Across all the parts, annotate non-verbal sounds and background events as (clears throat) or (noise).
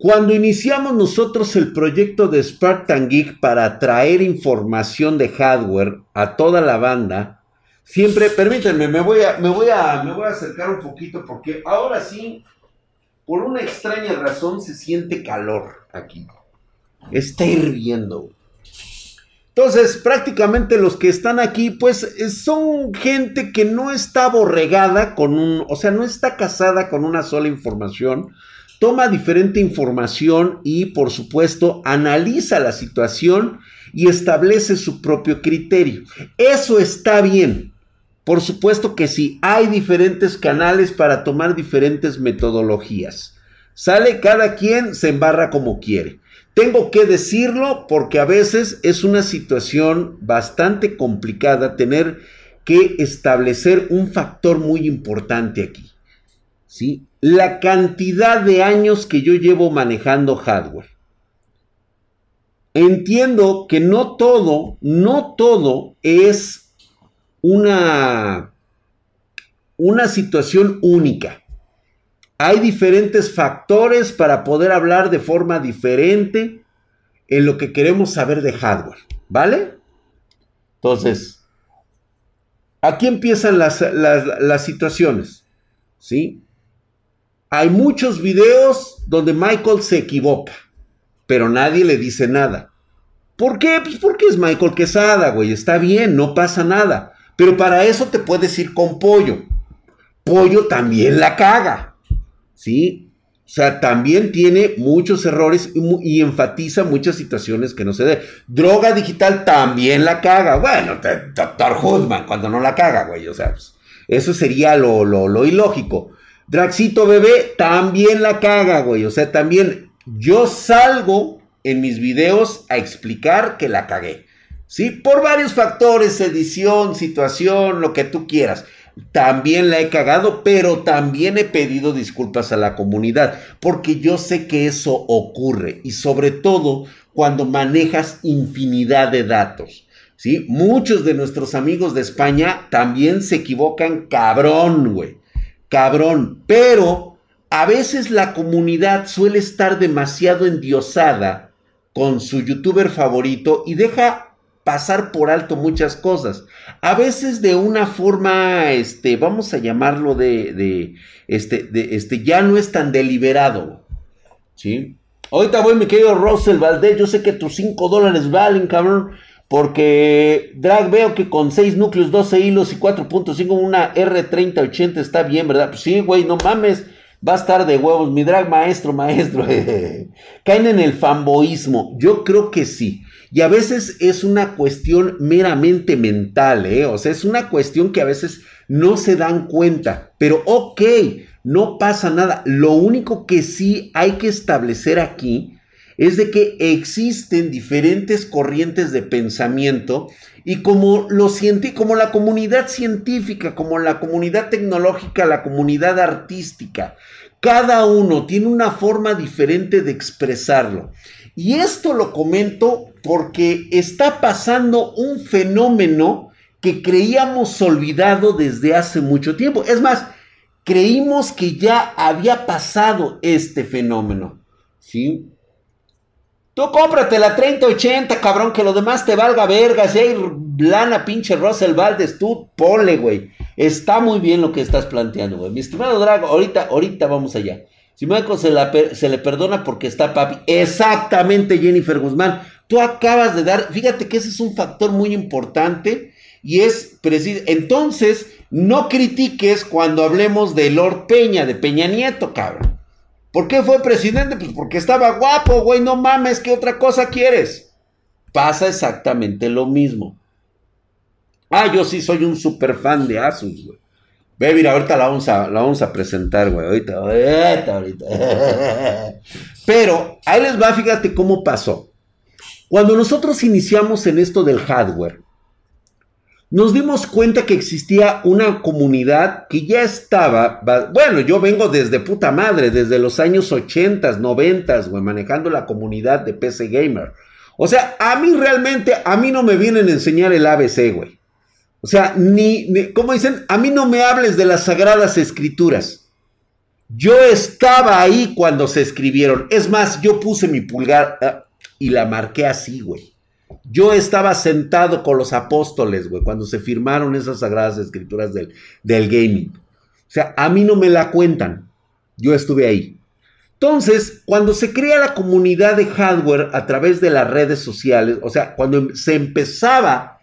Cuando iniciamos nosotros el proyecto de Spartan Geek para traer información de hardware a toda la banda, siempre, permítanme, me voy a, me voy a, me voy a acercar un poquito porque ahora sí, por una extraña razón se siente calor aquí. Está hirviendo. Entonces, prácticamente los que están aquí, pues son gente que no está borregada con un, o sea, no está casada con una sola información, toma diferente información y, por supuesto, analiza la situación y establece su propio criterio. Eso está bien. Por supuesto que sí, hay diferentes canales para tomar diferentes metodologías. Sale cada quien, se embarra como quiere. Tengo que decirlo porque a veces es una situación bastante complicada tener que establecer un factor muy importante aquí. ¿Sí? La cantidad de años que yo llevo manejando hardware. Entiendo que no todo, no todo es una, una situación única. Hay diferentes factores para poder hablar de forma diferente en lo que queremos saber de hardware, ¿vale? Entonces, aquí empiezan las, las situaciones, ¿sí? Hay muchos videos donde Michael se equivoca, pero nadie le dice nada. ¿Por qué? Pues porque es Michael Quesada, güey. Está bien, no pasa nada. Pero para eso te puedes ir con pollo. Pollo también la caga. ¿sí? O sea, también tiene muchos errores y, enfatiza muchas situaciones que no se deben. Droga digital también la caga. Bueno, Doctor Hoodman, cuando no la caga, güey. O sea, pues, eso sería lo ilógico. Draxito bebé también la caga, güey. O sea, también yo salgo en mis videos a explicar que la cagué. ¿Sí? Por varios factores, edición, situación, lo que tú quieras también la he cagado, pero también he pedido disculpas a la comunidad, porque yo sé que eso ocurre y sobre todo cuando manejas infinidad de datos. ¿sí? Muchos de nuestros amigos de España también se equivocan cabrón, güey. Cabrón, pero a veces la comunidad suele estar demasiado endiosada con su youtuber favorito y deja pasar por alto muchas cosas. A veces de una forma, este, vamos a llamarlo de, este, de, este, ya no es tan deliberado. ¿Sí? Ahorita voy, mi querido Russell Valdez, yo sé que tus 5 dólares valen, cabrón. Porque Drag veo que con 6 núcleos, 12 hilos y 4.5 una R3080 está bien, ¿verdad? Pues sí, güey, no mames. Va a estar de huevos. Mi drag maestro, maestro. (laughs) Caen en el fanboísmo. Yo creo que sí. Y a veces es una cuestión meramente mental, ¿eh? O sea, es una cuestión que a veces no se dan cuenta. Pero ok, no pasa nada. Lo único que sí hay que establecer aquí es de que existen diferentes corrientes de pensamiento y como, como la comunidad científica, como la comunidad tecnológica, la comunidad artística, cada uno tiene una forma diferente de expresarlo. Y esto lo comento porque está pasando un fenómeno que creíamos olvidado desde hace mucho tiempo. Es más, creímos que ya había pasado este fenómeno. ¿Sí? Tú cómprate la 3080, cabrón, que lo demás te valga verga. Si hay lana, pinche Russell Valdes, tú ponle, güey. Está muy bien lo que estás planteando, güey. Mi estimado Drago, ahorita, ahorita vamos allá. Si Michael se, se le perdona porque está papi. Exactamente, Jennifer Guzmán. Tú acabas de dar, fíjate que ese es un factor muy importante y es preciso. Entonces, no critiques cuando hablemos de Lord Peña, de Peña Nieto, cabrón. ¿Por qué fue presidente? Pues porque estaba guapo, güey, no mames, ¿qué otra cosa quieres? Pasa exactamente lo mismo. Ah, yo sí soy un super fan de Asus, güey. Ve, mira, ahorita la vamos a, a presentar, güey. Ahorita, ahorita, ahorita. (laughs) Pero ahí les va, fíjate cómo pasó. Cuando nosotros iniciamos en esto del hardware, nos dimos cuenta que existía una comunidad que ya estaba, bueno, yo vengo desde puta madre, desde los años 80, 90, güey, manejando la comunidad de PC Gamer. O sea, a mí realmente, a mí no me vienen a enseñar el ABC, güey. O sea, ni, como dicen, a mí no me hables de las sagradas escrituras. Yo estaba ahí cuando se escribieron. Es más, yo puse mi pulgar ah, y la marqué así, güey. Yo estaba sentado con los apóstoles, güey, cuando se firmaron esas sagradas escrituras del, del gaming. O sea, a mí no me la cuentan. Yo estuve ahí. Entonces, cuando se crea la comunidad de hardware a través de las redes sociales, o sea, cuando se empezaba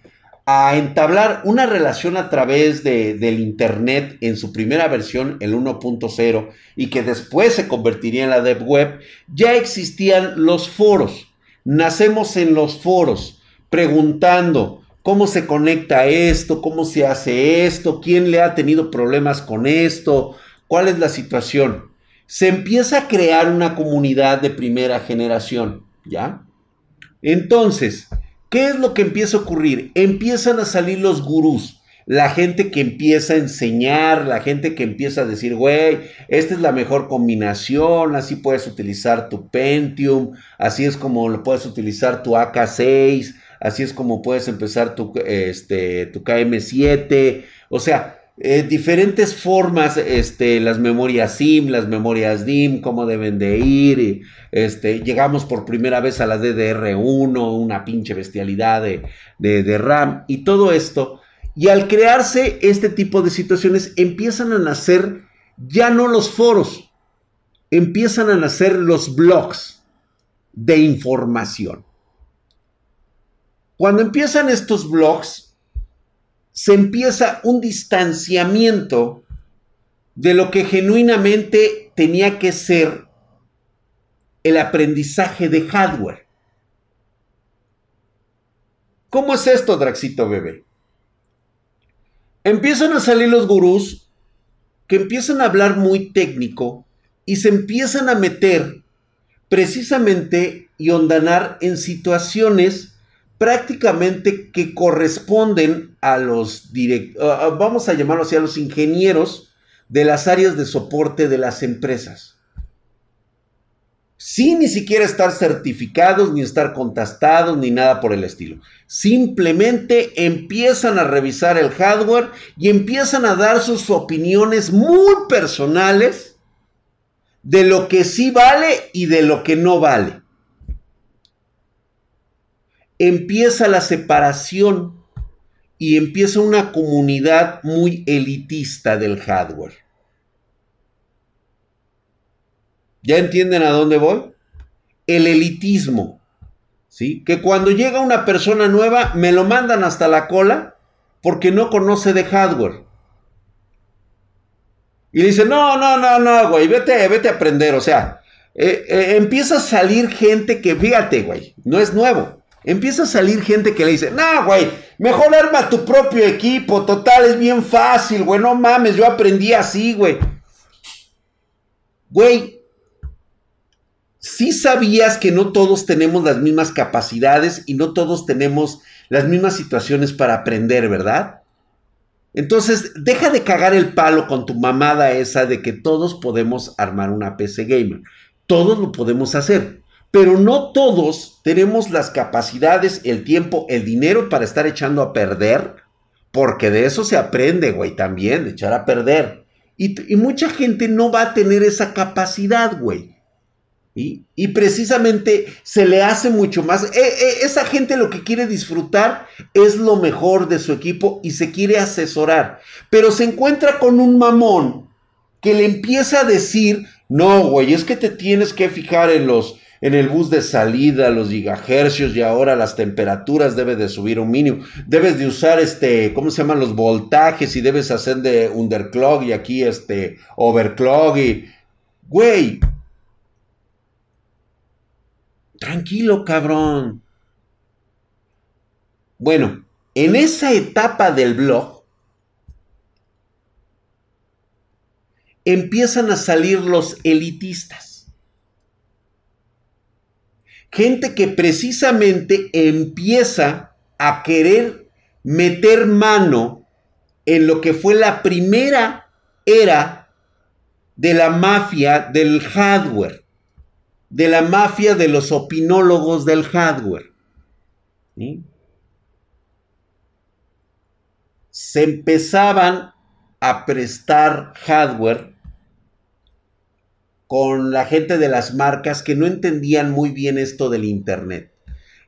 a entablar una relación a través de, del Internet en su primera versión, el 1.0, y que después se convertiría en la Dev Web, ya existían los foros. Nacemos en los foros preguntando cómo se conecta esto, cómo se hace esto, quién le ha tenido problemas con esto, cuál es la situación se empieza a crear una comunidad de primera generación, ¿ya? Entonces, ¿qué es lo que empieza a ocurrir? Empiezan a salir los gurús, la gente que empieza a enseñar, la gente que empieza a decir, güey, esta es la mejor combinación, así puedes utilizar tu Pentium, así es como lo puedes utilizar tu AK6, así es como puedes empezar tu, este, tu KM7, o sea, eh, diferentes formas, este, las memorias SIM, las memorias DIM, cómo deben de ir. este, llegamos por primera vez a la DDR1, una pinche bestialidad de, de RAM y todo esto. Y al crearse este tipo de situaciones, empiezan a nacer ya no los foros, empiezan a nacer los blogs de información. Cuando empiezan estos blogs, se empieza un distanciamiento de lo que genuinamente tenía que ser el aprendizaje de hardware. ¿Cómo es esto, Draxito bebé? Empiezan a salir los gurús que empiezan a hablar muy técnico y se empiezan a meter precisamente y ondanar en situaciones prácticamente que corresponden a los vamos a llamarlo así, a los ingenieros de las áreas de soporte de las empresas. Sin ni siquiera estar certificados, ni estar contestados, ni nada por el estilo. Simplemente empiezan a revisar el hardware y empiezan a dar sus opiniones muy personales de lo que sí vale y de lo que no vale empieza la separación y empieza una comunidad muy elitista del hardware. ¿Ya entienden a dónde voy? El elitismo. ¿Sí? Que cuando llega una persona nueva me lo mandan hasta la cola porque no conoce de hardware. Y dice, no, no, no, no, güey, vete, vete a aprender. O sea, eh, eh, empieza a salir gente que, fíjate, güey, no es nuevo empieza a salir gente que le dice, no, güey, mejor arma tu propio equipo, total, es bien fácil, güey, no mames, yo aprendí así, güey. Güey, sí sabías que no todos tenemos las mismas capacidades y no todos tenemos las mismas situaciones para aprender, ¿verdad? Entonces, deja de cagar el palo con tu mamada esa de que todos podemos armar una PC gamer. Todos lo podemos hacer. Pero no todos tenemos las capacidades, el tiempo, el dinero para estar echando a perder, porque de eso se aprende, güey, también, de echar a perder. Y, mucha gente no va a tener esa capacidad, güey. Y precisamente se le hace mucho más. Eh, eh, esa gente lo que quiere disfrutar es lo mejor de su equipo y se quiere asesorar. Pero se encuentra con un mamón que le empieza a decir, no, güey, es que te tienes que fijar en los, en el bus de salida, los gigahercios y ahora las temperaturas debe de subir un mínimo. Debes de usar este, ¿cómo se llaman los voltajes? Y debes hacer de underclock y aquí este overclock y... Güey. Tranquilo, cabrón. Bueno, en esa etapa del blog empiezan a salir los elitistas. Gente que precisamente empieza a querer meter mano en lo que fue la primera era de la mafia del hardware, de la mafia de los opinólogos del hardware. Se empezaban a prestar hardware con la gente de las marcas que no entendían muy bien esto del Internet.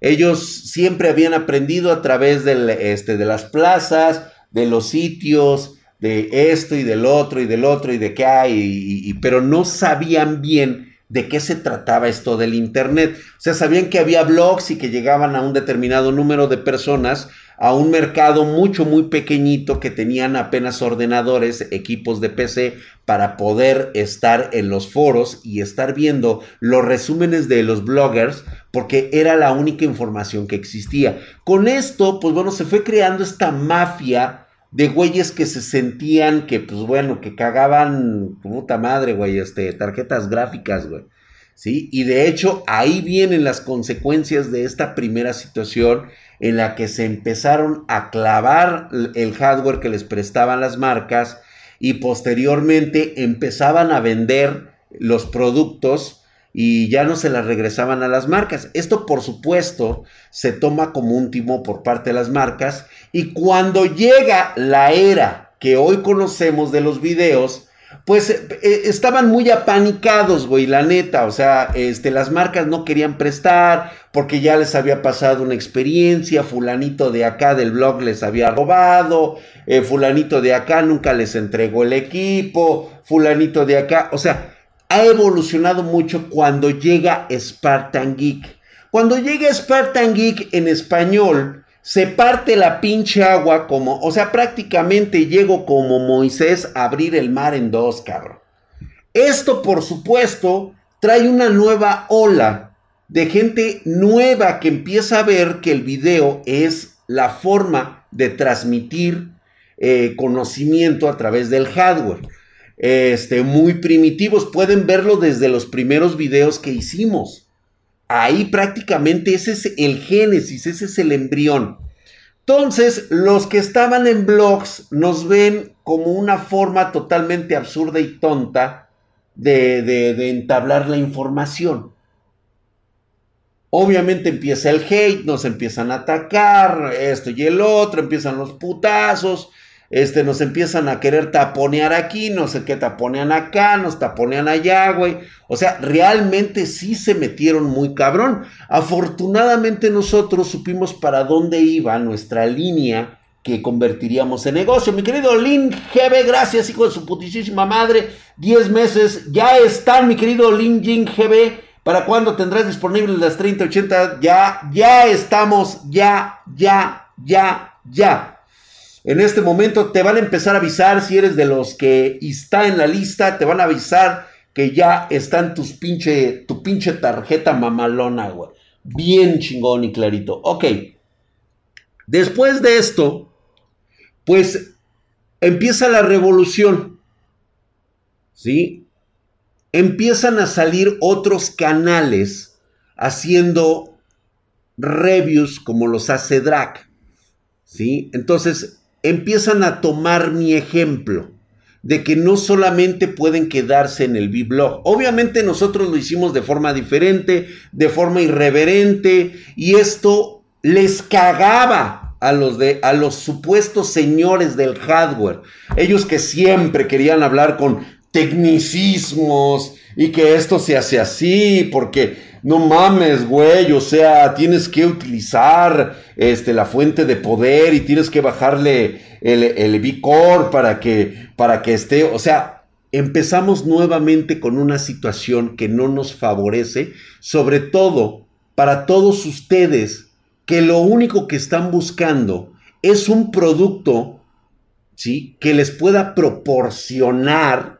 Ellos siempre habían aprendido a través del, este, de las plazas, de los sitios, de esto y del otro y del otro y de qué hay, pero no sabían bien de qué se trataba esto del Internet. O sea, sabían que había blogs y que llegaban a un determinado número de personas a un mercado mucho, muy pequeñito que tenían apenas ordenadores, equipos de PC para poder estar en los foros y estar viendo los resúmenes de los bloggers porque era la única información que existía. Con esto, pues bueno, se fue creando esta mafia de güeyes que se sentían que, pues bueno, que cagaban, puta madre, güey, este, tarjetas gráficas, güey. ¿Sí? Y de hecho, ahí vienen las consecuencias de esta primera situación en la que se empezaron a clavar el hardware que les prestaban las marcas y posteriormente empezaban a vender los productos y ya no se las regresaban a las marcas. Esto por supuesto se toma como un timo por parte de las marcas y cuando llega la era que hoy conocemos de los videos, pues eh, eh, estaban muy apanicados, güey, la neta, o sea, este, las marcas no querían prestar porque ya les había pasado una experiencia, fulanito de acá del blog les había robado, eh, fulanito de acá nunca les entregó el equipo, fulanito de acá, o sea, ha evolucionado mucho cuando llega Spartan Geek. Cuando llega Spartan Geek en español, se parte la pinche agua como, o sea, prácticamente llego como Moisés a abrir el mar en dos, cabrón. Esto, por supuesto, trae una nueva ola de gente nueva que empieza a ver que el video es la forma de transmitir eh, conocimiento a través del hardware. Este, muy primitivos, pueden verlo desde los primeros videos que hicimos. Ahí prácticamente ese es el génesis, ese es el embrión. Entonces, los que estaban en blogs nos ven como una forma totalmente absurda y tonta de, de, entablar la información. Obviamente empieza el hate, nos empiezan a atacar, esto y el otro, empiezan los putazos, este, nos empiezan a querer taponear aquí, no sé qué taponean acá, nos taponean allá, güey. O sea, realmente sí se metieron muy cabrón. Afortunadamente nosotros supimos para dónde iba nuestra línea que convertiríamos en negocio. Mi querido Lin GB, gracias, hijo de su putísima madre. 10 meses, ya están, mi querido Lin Jin GB. ¿Para cuándo tendrás disponibles las 3080? Ya, ya estamos, ya, ya, ya, ya. En este momento te van a empezar a avisar si eres de los que está en la lista, te van a avisar que ya están tus pinche, tu pinche tarjeta mamalona, güey. Bien chingón y clarito. Ok. Después de esto, pues empieza la revolución. ¿Sí? Empiezan a salir otros canales haciendo reviews como los hace Drac. ¿Sí? Entonces, empiezan a tomar mi ejemplo de que no solamente pueden quedarse en el B-Blog. Obviamente nosotros lo hicimos de forma diferente, de forma irreverente, y esto les cagaba a los, de, a los supuestos señores del hardware. Ellos que siempre querían hablar con tecnicismos y que esto se hace así, porque no mames, güey, o sea, tienes que utilizar este, la fuente de poder y tienes que bajarle el, el para que, para que esté, o sea, empezamos nuevamente con una situación que no nos favorece, sobre todo para todos ustedes que lo único que están buscando es un producto, ¿sí? Que les pueda proporcionar,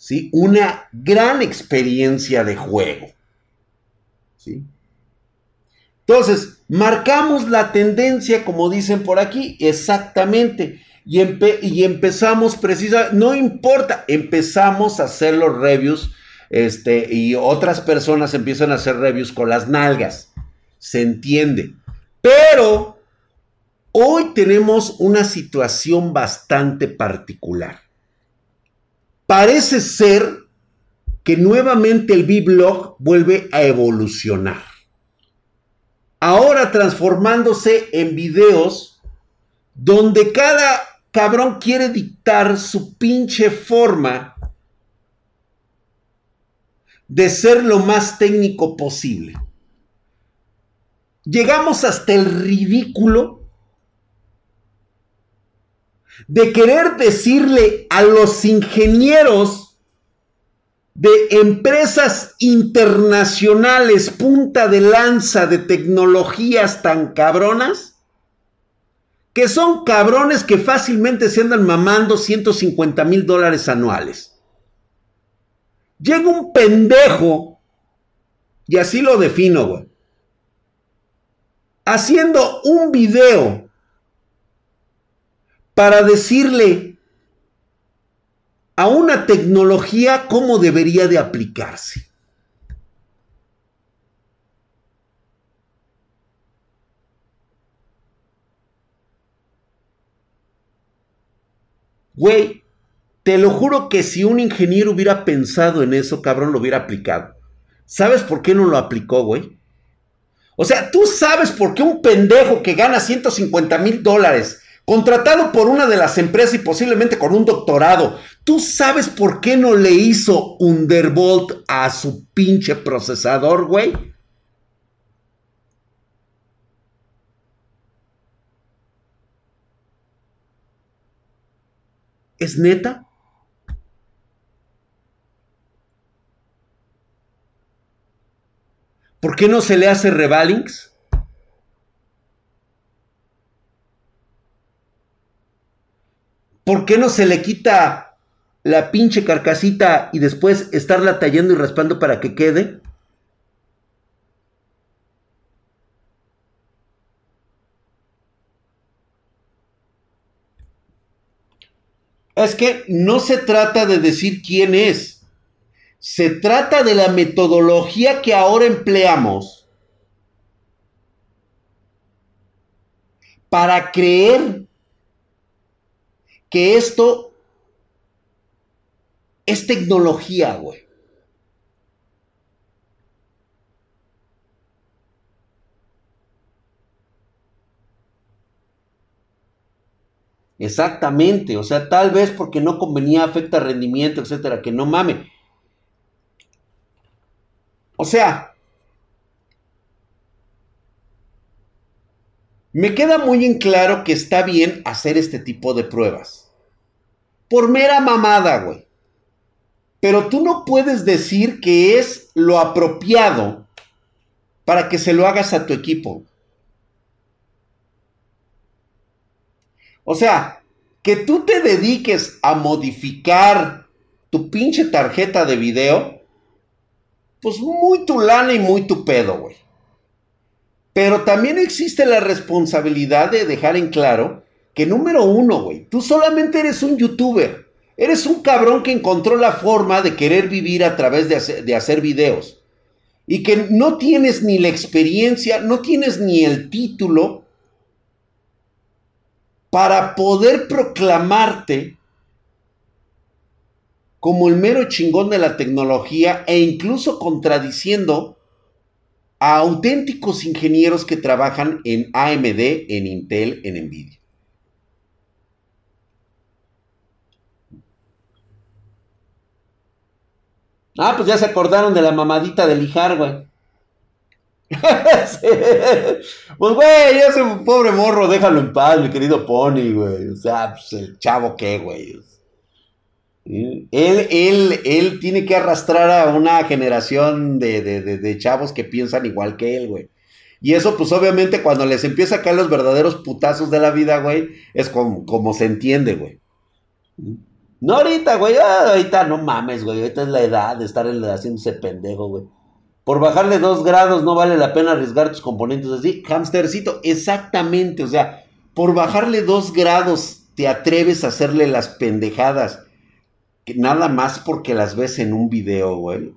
¿sí? Una gran experiencia de juego. ¿sí? Entonces, marcamos la tendencia, como dicen por aquí, exactamente. Y, y empezamos precisa, no importa, empezamos a hacer los reviews, este, y otras personas empiezan a hacer reviews con las nalgas. Se entiende. Pero hoy tenemos una situación bastante particular. Parece ser que nuevamente el B-Blog vuelve a evolucionar. Ahora transformándose en videos donde cada cabrón quiere dictar su pinche forma de ser lo más técnico posible. Llegamos hasta el ridículo de querer decirle a los ingenieros de empresas internacionales punta de lanza de tecnologías tan cabronas, que son cabrones que fácilmente se andan mamando 150 mil dólares anuales. Llega un pendejo, y así lo defino, haciendo un video para decirle a una tecnología cómo debería de aplicarse. Güey, te lo juro que si un ingeniero hubiera pensado en eso, cabrón, lo hubiera aplicado. ¿Sabes por qué no lo aplicó, güey? O sea, tú sabes por qué un pendejo que gana 150 mil dólares, contratado por una de las empresas y posiblemente con un doctorado, tú sabes por qué no le hizo Underbolt a su pinche procesador, güey. ¿Es neta? ¿Por qué no se le hace revalings? ¿Por qué no se le quita la pinche carcasita y después estarla tallando y raspando para que quede? Es que no se trata de decir quién es. Se trata de la metodología que ahora empleamos para creer que esto es tecnología, güey. Exactamente, o sea, tal vez porque no convenía, afecta rendimiento, etcétera, que no mame. O sea, me queda muy en claro que está bien hacer este tipo de pruebas. Por mera mamada, güey. Pero tú no puedes decir que es lo apropiado para que se lo hagas a tu equipo. O sea, que tú te dediques a modificar tu pinche tarjeta de video, pues muy tu lana y muy tu pedo, güey. Pero también existe la responsabilidad de dejar en claro que número uno, güey, tú solamente eres un youtuber. Eres un cabrón que encontró la forma de querer vivir a través de hacer, de hacer videos. Y que no tienes ni la experiencia, no tienes ni el título para poder proclamarte como el mero chingón de la tecnología e incluso contradiciendo a auténticos ingenieros que trabajan en AMD, en Intel, en Nvidia. Ah, pues ya se acordaron de la mamadita del Lijar, güey. (laughs) Pues, güey, ese pobre morro, déjalo en paz, mi querido Pony, güey. O sea, pues el chavo qué, güey. Él, él, él tiene que arrastrar a una generación de, de, chavos que piensan igual que él, güey. Y eso, pues obviamente, cuando les empieza a caer los verdaderos putazos de la vida, güey, es como, como se entiende, güey. No ahorita, güey, ah, ahorita no mames, güey. Ahorita es la edad de estar haciéndose pendejo, güey. Por bajarle dos grados no vale la pena arriesgar tus componentes así. Hamstercito, exactamente. O sea, por bajarle dos grados te atreves a hacerle las pendejadas. Que nada más porque las ves en un video, güey.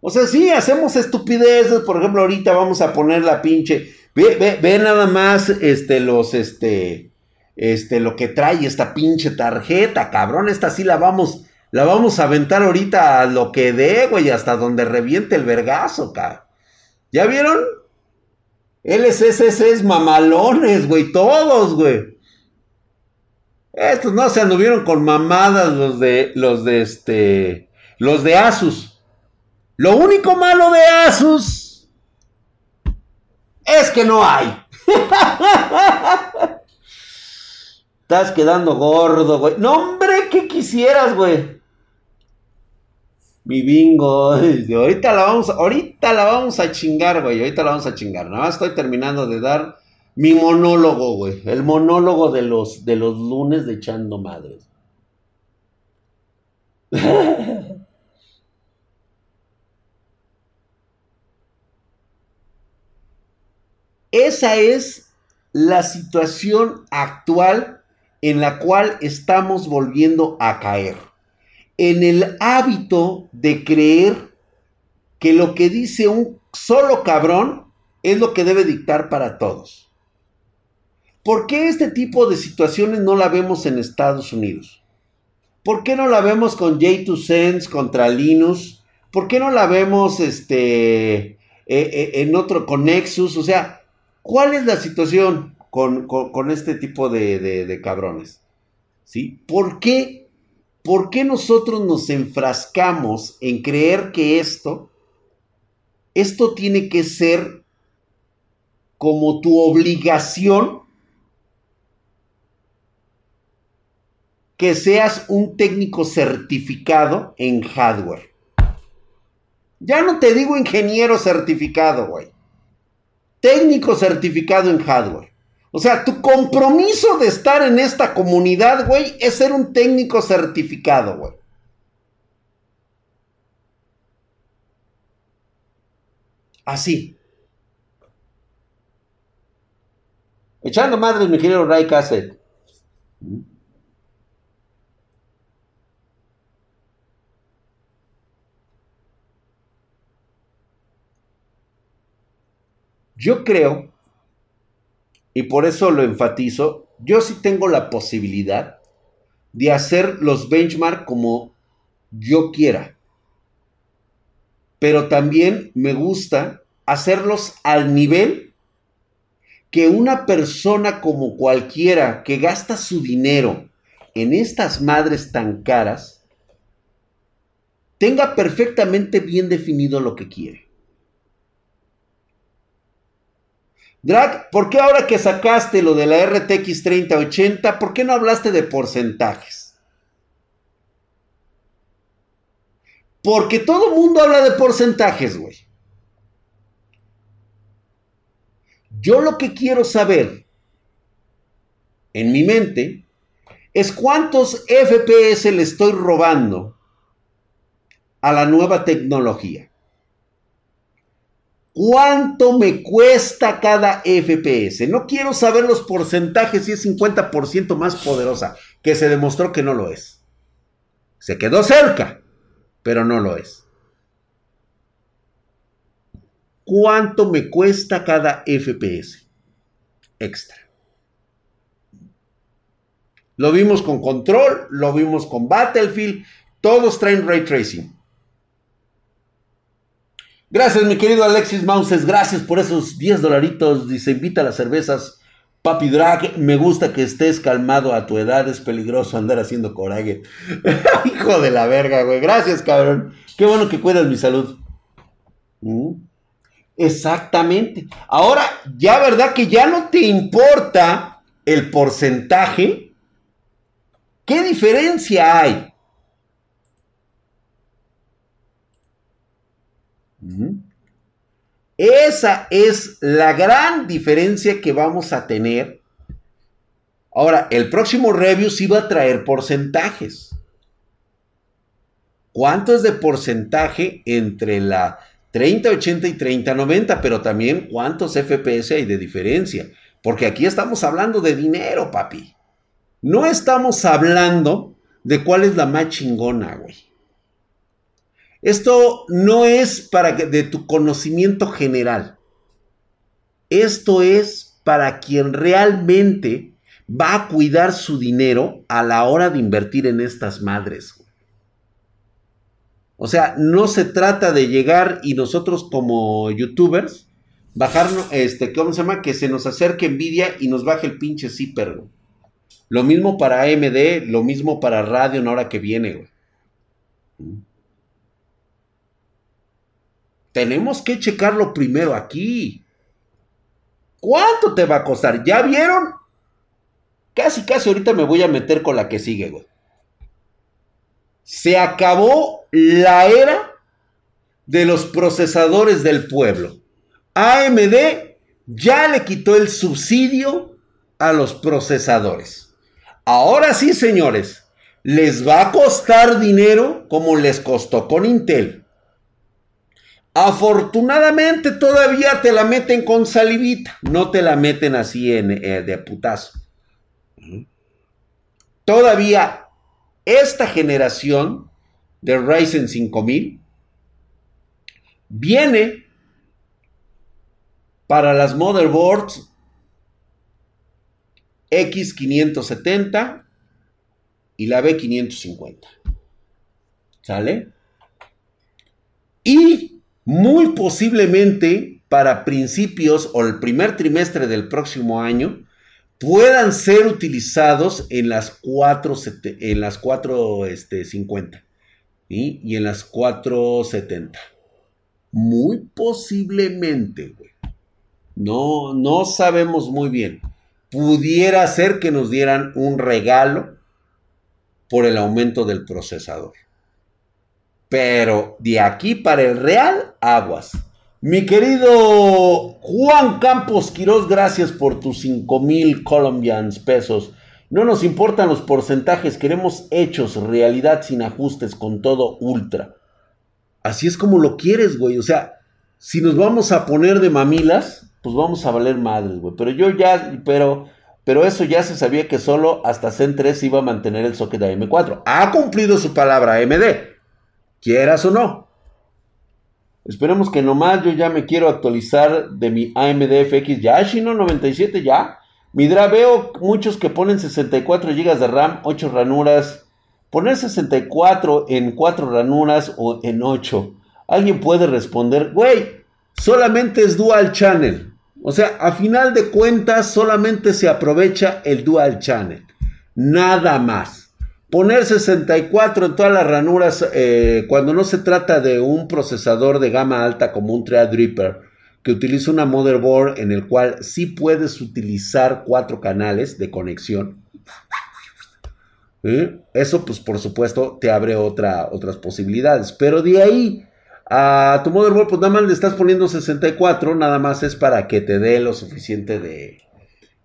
O sea, sí, hacemos estupideces. Por ejemplo, ahorita vamos a poner la pinche. Ve, ve, ve nada más este, los, este, este, lo que trae esta pinche tarjeta, cabrón. Esta sí la vamos la vamos a aventar ahorita a lo que dé, güey, hasta donde reviente el vergazo, cara. ¿Ya vieron? LSSS mamalones, güey, todos, güey. Estos no se anduvieron con mamadas los de, los de este, los de Asus. Lo único malo de Asus es que no hay. (laughs) Estás quedando gordo, güey. No, hombre, ¿qué quisieras, güey? Mi bingo. (laughs) Ahorita la vamos, ahorita la vamos a chingar, güey. Ahorita la vamos a chingar. Nada más estoy terminando de dar mi monólogo, güey. El monólogo de los, de los lunes de echando madres. (laughs) Esa es la situación actual en la cual estamos volviendo a caer. En el hábito de creer que lo que dice un solo cabrón es lo que debe dictar para todos. ¿Por qué este tipo de situaciones no la vemos en Estados Unidos? ¿Por qué no la vemos con J2 Sense contra Linus? ¿Por qué no la vemos este, eh, eh, en otro con Nexus? O sea, ¿cuál es la situación con, este tipo de, de, cabrones? ¿Sí? ¿Por qué? ¿Por qué nosotros nos enfrascamos en creer que esto, esto tiene que ser como tu obligación que seas un técnico certificado en hardware. Ya no te digo ingeniero certificado, güey. Técnico certificado en hardware. O sea, tu compromiso de estar en esta comunidad, güey, es ser un técnico certificado, güey. Así. Echando madres, mi querido Ray Cassett. Yo creo, y por eso lo enfatizo, yo sí tengo la posibilidad de hacer los benchmark como yo quiera. Pero también me gusta hacerlos al nivel que una persona como cualquiera que gasta su dinero en estas madres tan caras, tenga perfectamente bien definido lo que quiere. Drag, ¿por qué ahora que sacaste lo de la RTX 3080, por qué no hablaste de porcentajes? Porque todo mundo habla de porcentajes, güey. Yo lo que quiero saber en mi mente es cuántos FPS le estoy robando a la nueva tecnología. ¿Cuánto me cuesta cada FPS? No quiero saber los porcentajes si es 50% más poderosa, que se demostró que no lo es. Se quedó cerca, pero no lo es. ¿Cuánto me cuesta cada FPS extra? Lo vimos con Control, lo vimos con Battlefield, todos traen ray tracing. Gracias, mi querido Alexis Mouses. Gracias por esos 10 dolaritos. Dice, invita a las cervezas. Papi Drag, me gusta que estés calmado a tu edad. Es peligroso andar haciendo coraje. (laughs) Hijo de la verga, güey. Gracias, cabrón. Qué bueno que cuidas mi salud. ¿Mm? Exactamente. Ahora, ya verdad que ya no te importa el porcentaje. ¿Qué diferencia hay Esa es la gran diferencia que vamos a tener. Ahora, el próximo review sí va a traer porcentajes. ¿Cuánto es de porcentaje entre la 3080 y 3090? Pero también cuántos FPS hay de diferencia. Porque aquí estamos hablando de dinero, papi. No estamos hablando de cuál es la más chingona, güey. Esto no es para de tu conocimiento general. Esto es para quien realmente va a cuidar su dinero a la hora de invertir en estas madres. O sea, no se trata de llegar y nosotros como youtubers bajarnos, este, ¿cómo se llama? Que se nos acerque Nvidia y nos baje el pinche zipper, Lo mismo para AMD, lo mismo para radio en hora que viene, güey. Tenemos que checarlo primero aquí. ¿Cuánto te va a costar? ¿Ya vieron? Casi, casi ahorita me voy a meter con la que sigue, güey. Se acabó la era de los procesadores del pueblo. AMD ya le quitó el subsidio a los procesadores. Ahora sí, señores, les va a costar dinero como les costó con Intel. Afortunadamente todavía te la meten con salivita, no te la meten así eh, de putazo. Todavía esta generación de Ryzen 5000 viene para las motherboards X570 y la B550. ¿Sale? Y muy posiblemente para principios o el primer trimestre del próximo año puedan ser utilizados en las 4, en las 450 este, y en las 470. Muy posiblemente. No, no sabemos muy bien. Pudiera ser que nos dieran un regalo por el aumento del procesador. Pero de aquí para el real, aguas. Mi querido Juan Campos Quiroz, gracias por tus 5 mil colombians pesos. No nos importan los porcentajes, queremos hechos, realidad sin ajustes, con todo ultra. Así es como lo quieres, güey. O sea, si nos vamos a poner de mamilas, pues vamos a valer madres, güey. Pero yo ya, pero, pero eso ya se sabía que solo hasta Zen 3 iba a mantener el socket AM4. Ha cumplido su palabra AMD, quieras o no. Esperemos que nomás yo ya me quiero actualizar de mi AMD FX ya, Shino 97 ya. Midra, veo muchos que ponen 64 GB de RAM, 8 ranuras. Poner 64 en 4 ranuras o en 8. Alguien puede responder, güey, solamente es dual channel. O sea, a final de cuentas solamente se aprovecha el dual channel. Nada más. Poner 64 en todas las ranuras eh, cuando no se trata de un procesador de gama alta como un Threadripper que utiliza una motherboard en el cual sí puedes utilizar cuatro canales de conexión. Eso pues por supuesto te abre otra, otras posibilidades. Pero de ahí a tu motherboard, pues nada más le estás poniendo 64, nada más es para que te dé lo suficiente de,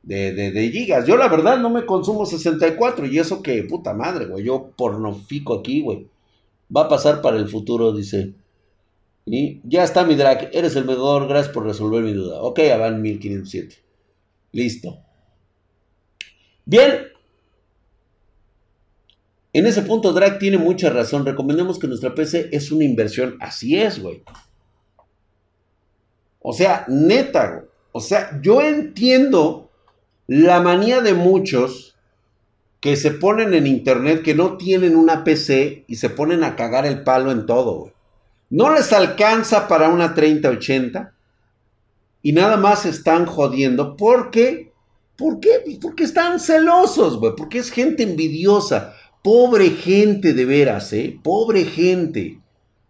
de, gigas. Yo la verdad no me consumo 64 y eso que, puta madre, güey, yo pornofico aquí, güey. Va a pasar para el futuro, dice. Y ya está mi drag, eres el mejor, gracias por resolver mi duda. Ok, van 1507. Listo. Bien, en ese punto, Drag tiene mucha razón. Recomendemos que nuestra PC es una inversión. Así es, güey. O sea, neta, güey. O sea, yo entiendo la manía de muchos que se ponen en internet que no tienen una PC y se ponen a cagar el palo en todo. No les alcanza para una 3080 y nada más están jodiendo. ¿Por qué? ¿Por qué? Porque están celosos, güey. Porque es gente envidiosa. Pobre gente de veras, ¿eh? Pobre gente,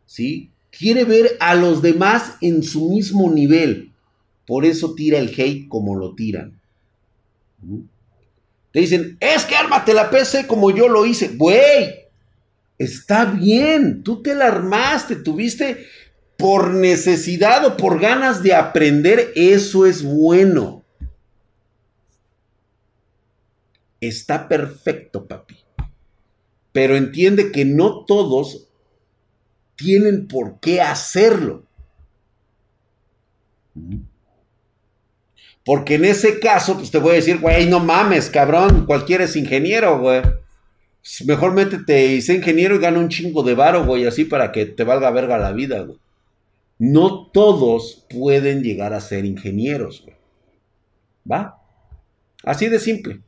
¿sí? Quiere ver a los demás en su mismo nivel. Por eso tira el hate como lo tiran. Te dicen, es que ármate la PC como yo lo hice. Güey, está bien, tú te la armaste, tuviste por necesidad o por ganas de aprender, eso es bueno. Está perfecto, papi pero entiende que no todos tienen por qué hacerlo. Porque en ese caso, pues te voy a decir, güey, no mames, cabrón, cualquiera es ingeniero, güey. Pues, mejor métete y sé ingeniero y gana un chingo de varo, güey, así para que te valga verga la vida, güey. No todos pueden llegar a ser ingenieros, güey. ¿Va? Así de simple.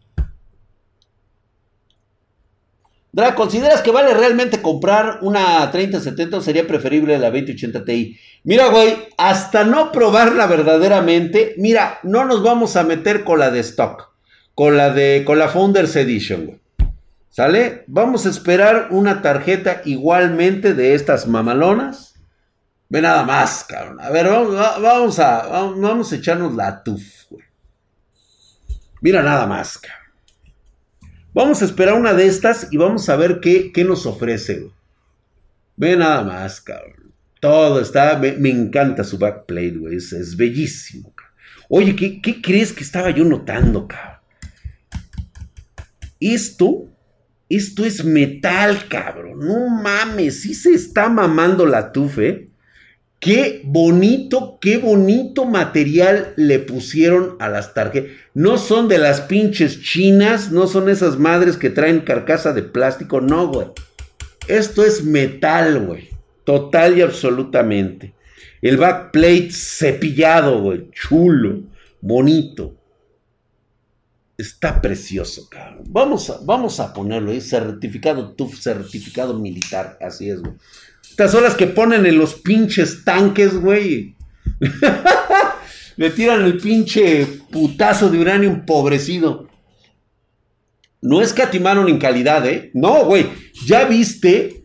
Dra, ¿consideras que vale realmente comprar una 3070 o sería preferible la 2080 Ti? Mira, güey, hasta no probarla verdaderamente, mira, no nos vamos a meter con la de stock, con la de, con la Founders Edition, güey. ¿Sale? Vamos a esperar una tarjeta igualmente de estas mamalonas. Ve nada más, cabrón. A ver, vamos, a, vamos, a echarnos la tuf, güey. Mira nada más, cabrón. Vamos a esperar una de estas y vamos a ver qué, qué nos ofrece. Ve nada más, cabrón. Todo está, me, encanta su backplate, güey. Es, bellísimo, cabrón. Oye, ¿qué, ¿qué crees que estaba yo notando, cabrón? Esto esto es metal, cabrón. No mames, sí se está mamando la tufe. Qué bonito, qué bonito material le pusieron a las tarjetas. No son de las pinches chinas, no son esas madres que traen carcasa de plástico, no, güey. Esto es metal, güey. Total y absolutamente. El backplate cepillado, güey. Chulo, bonito. Está precioso, cabrón. Vamos a, vamos a ponerlo ahí, certificado TUF, certificado militar, así es, güey. Estas son las que ponen en los pinches tanques, güey. (laughs) Le tiran el pinche putazo de uranio empobrecido. No escatimaron en calidad, ¿eh? No, güey. ¿Ya viste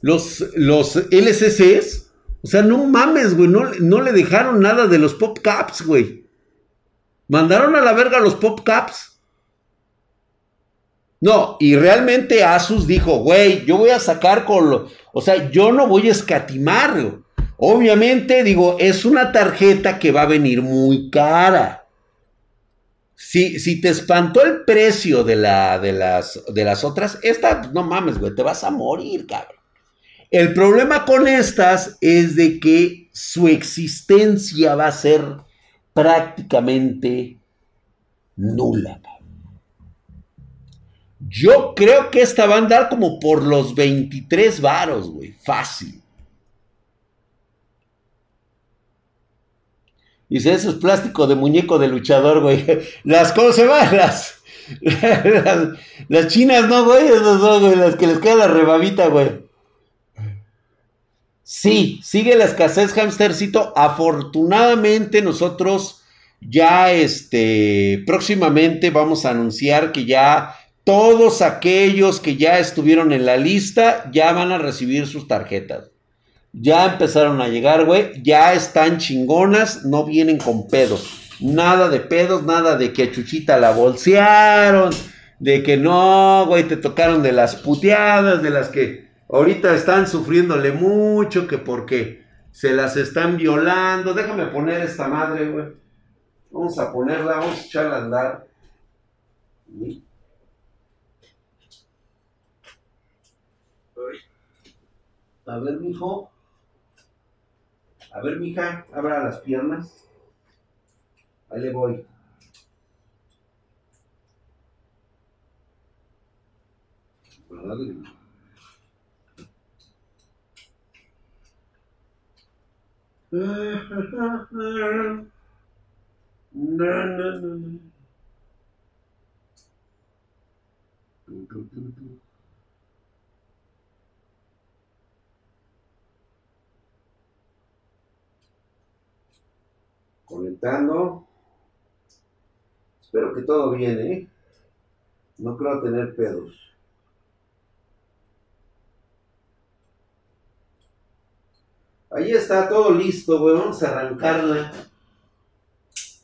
los, los LCCs? O sea, no mames, güey. No, no le dejaron nada de los pop caps, güey. Mandaron a la verga los pop caps. No, y realmente Asus dijo, güey, yo voy a sacar con lo... O sea, yo no voy a escatimar. Obviamente, digo, es una tarjeta que va a venir muy cara. Si, si te espantó el precio de, la, de, las, de las otras, esta, no mames, güey, te vas a morir, cabrón. El problema con estas es de que su existencia va a ser prácticamente nula. Yo creo que esta va a andar como por los 23 varos, güey. Fácil. Dice, eso es plástico de muñeco de luchador, güey. (laughs) Las, ¿cómo se van? (laughs) Las, las, chinas, no, güey. Esas son, güey, las que les queda la rebabita, güey. Sí, sigue la escasez, hamstercito. Afortunadamente nosotros ya, este, próximamente vamos a anunciar que ya todos aquellos que ya estuvieron en la lista ya van a recibir sus tarjetas. Ya empezaron a llegar, güey. Ya están chingonas, no vienen con pedos. Nada de pedos, nada de que a Chuchita la bolsearon, de que no, güey, te tocaron de las puteadas, de las que ahorita están sufriéndole mucho, que porque se las están violando. Déjame poner esta madre, güey. Vamos a ponerla, vamos a echarla a andar. A ver, mijo. A ver, mija, abra las piernas. Ahí le voy. No, no, no, no. Conectando. Espero que todo bien, ¿eh? No creo tener pedos. Ahí está todo listo, güey. Vamos a arrancarla.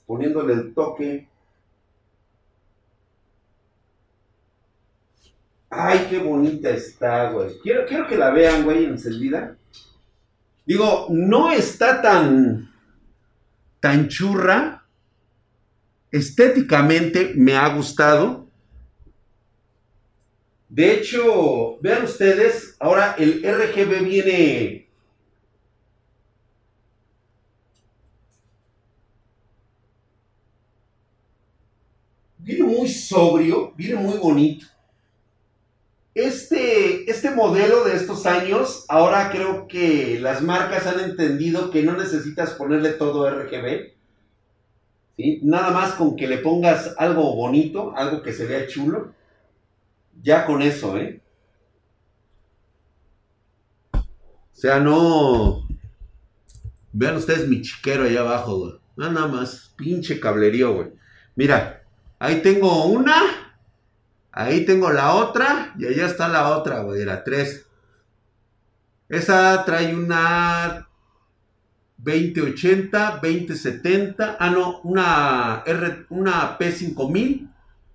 Poniéndole el toque. Ay, qué bonita está, güey. Quiero, quiero que la vean, güey, encendida. Digo, no está tan tan churra. Estéticamente me ha gustado. De hecho, vean ustedes, ahora el RGB viene... Viene muy sobrio, viene muy bonito. Este, este modelo de estos años, ahora creo que las marcas han entendido que no necesitas ponerle todo RGB. Nada más con que le pongas algo bonito, algo que se vea chulo. Ya con eso, ¿eh? O sea, no... Vean ustedes mi chiquero allá abajo, güey. Nada más, pinche cablerío, güey. Mira, ahí tengo una Ahí tengo la otra y allá está la otra, güey, la 3. Esa trae una 2080, 2070. Ah, no, una, R, una P5000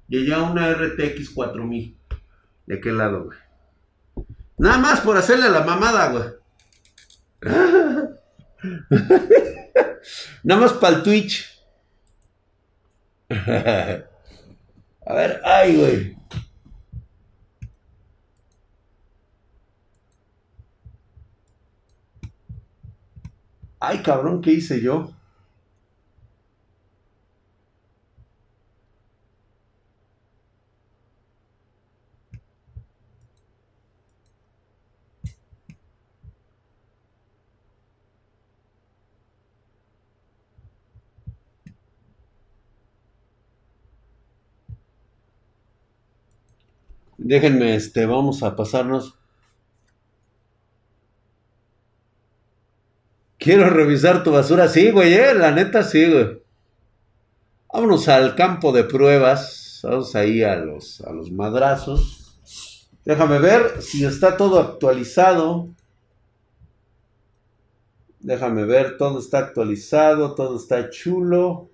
y allá una RTX 4000. ¿De qué lado, güey? Nada más por hacerle la mamada, güey. (laughs) Nada más para el Twitch. (laughs) A ver, ay, güey. Ay, cabrón, ¿qué hice yo? Déjenme, este, vamos a pasarnos. Quiero revisar tu basura. Sí, güey, eh, la neta sí, güey. Vámonos al campo de pruebas. Vamos ahí a los, a los madrazos. Déjame ver si está todo actualizado. Déjame ver, todo está actualizado, todo está chulo.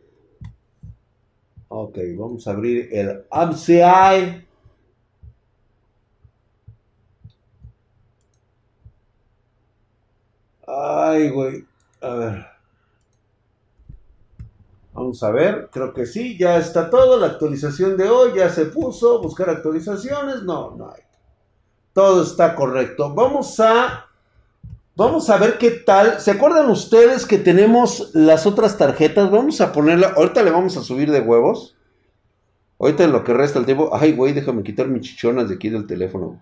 Ok, vamos a abrir el AMCI. Ay, güey. A ver. Vamos a ver, creo que sí, ya está todo. La actualización de hoy ya se puso. Buscar actualizaciones. No, no hay. Todo está correcto. Vamos a. Vamos a ver qué tal. ¿Se acuerdan ustedes que tenemos las otras tarjetas? Vamos a ponerla. Ahorita le vamos a subir de huevos. Ahorita en lo que resta el tiempo. Ay, güey, déjame quitar mis chichonas de aquí del teléfono.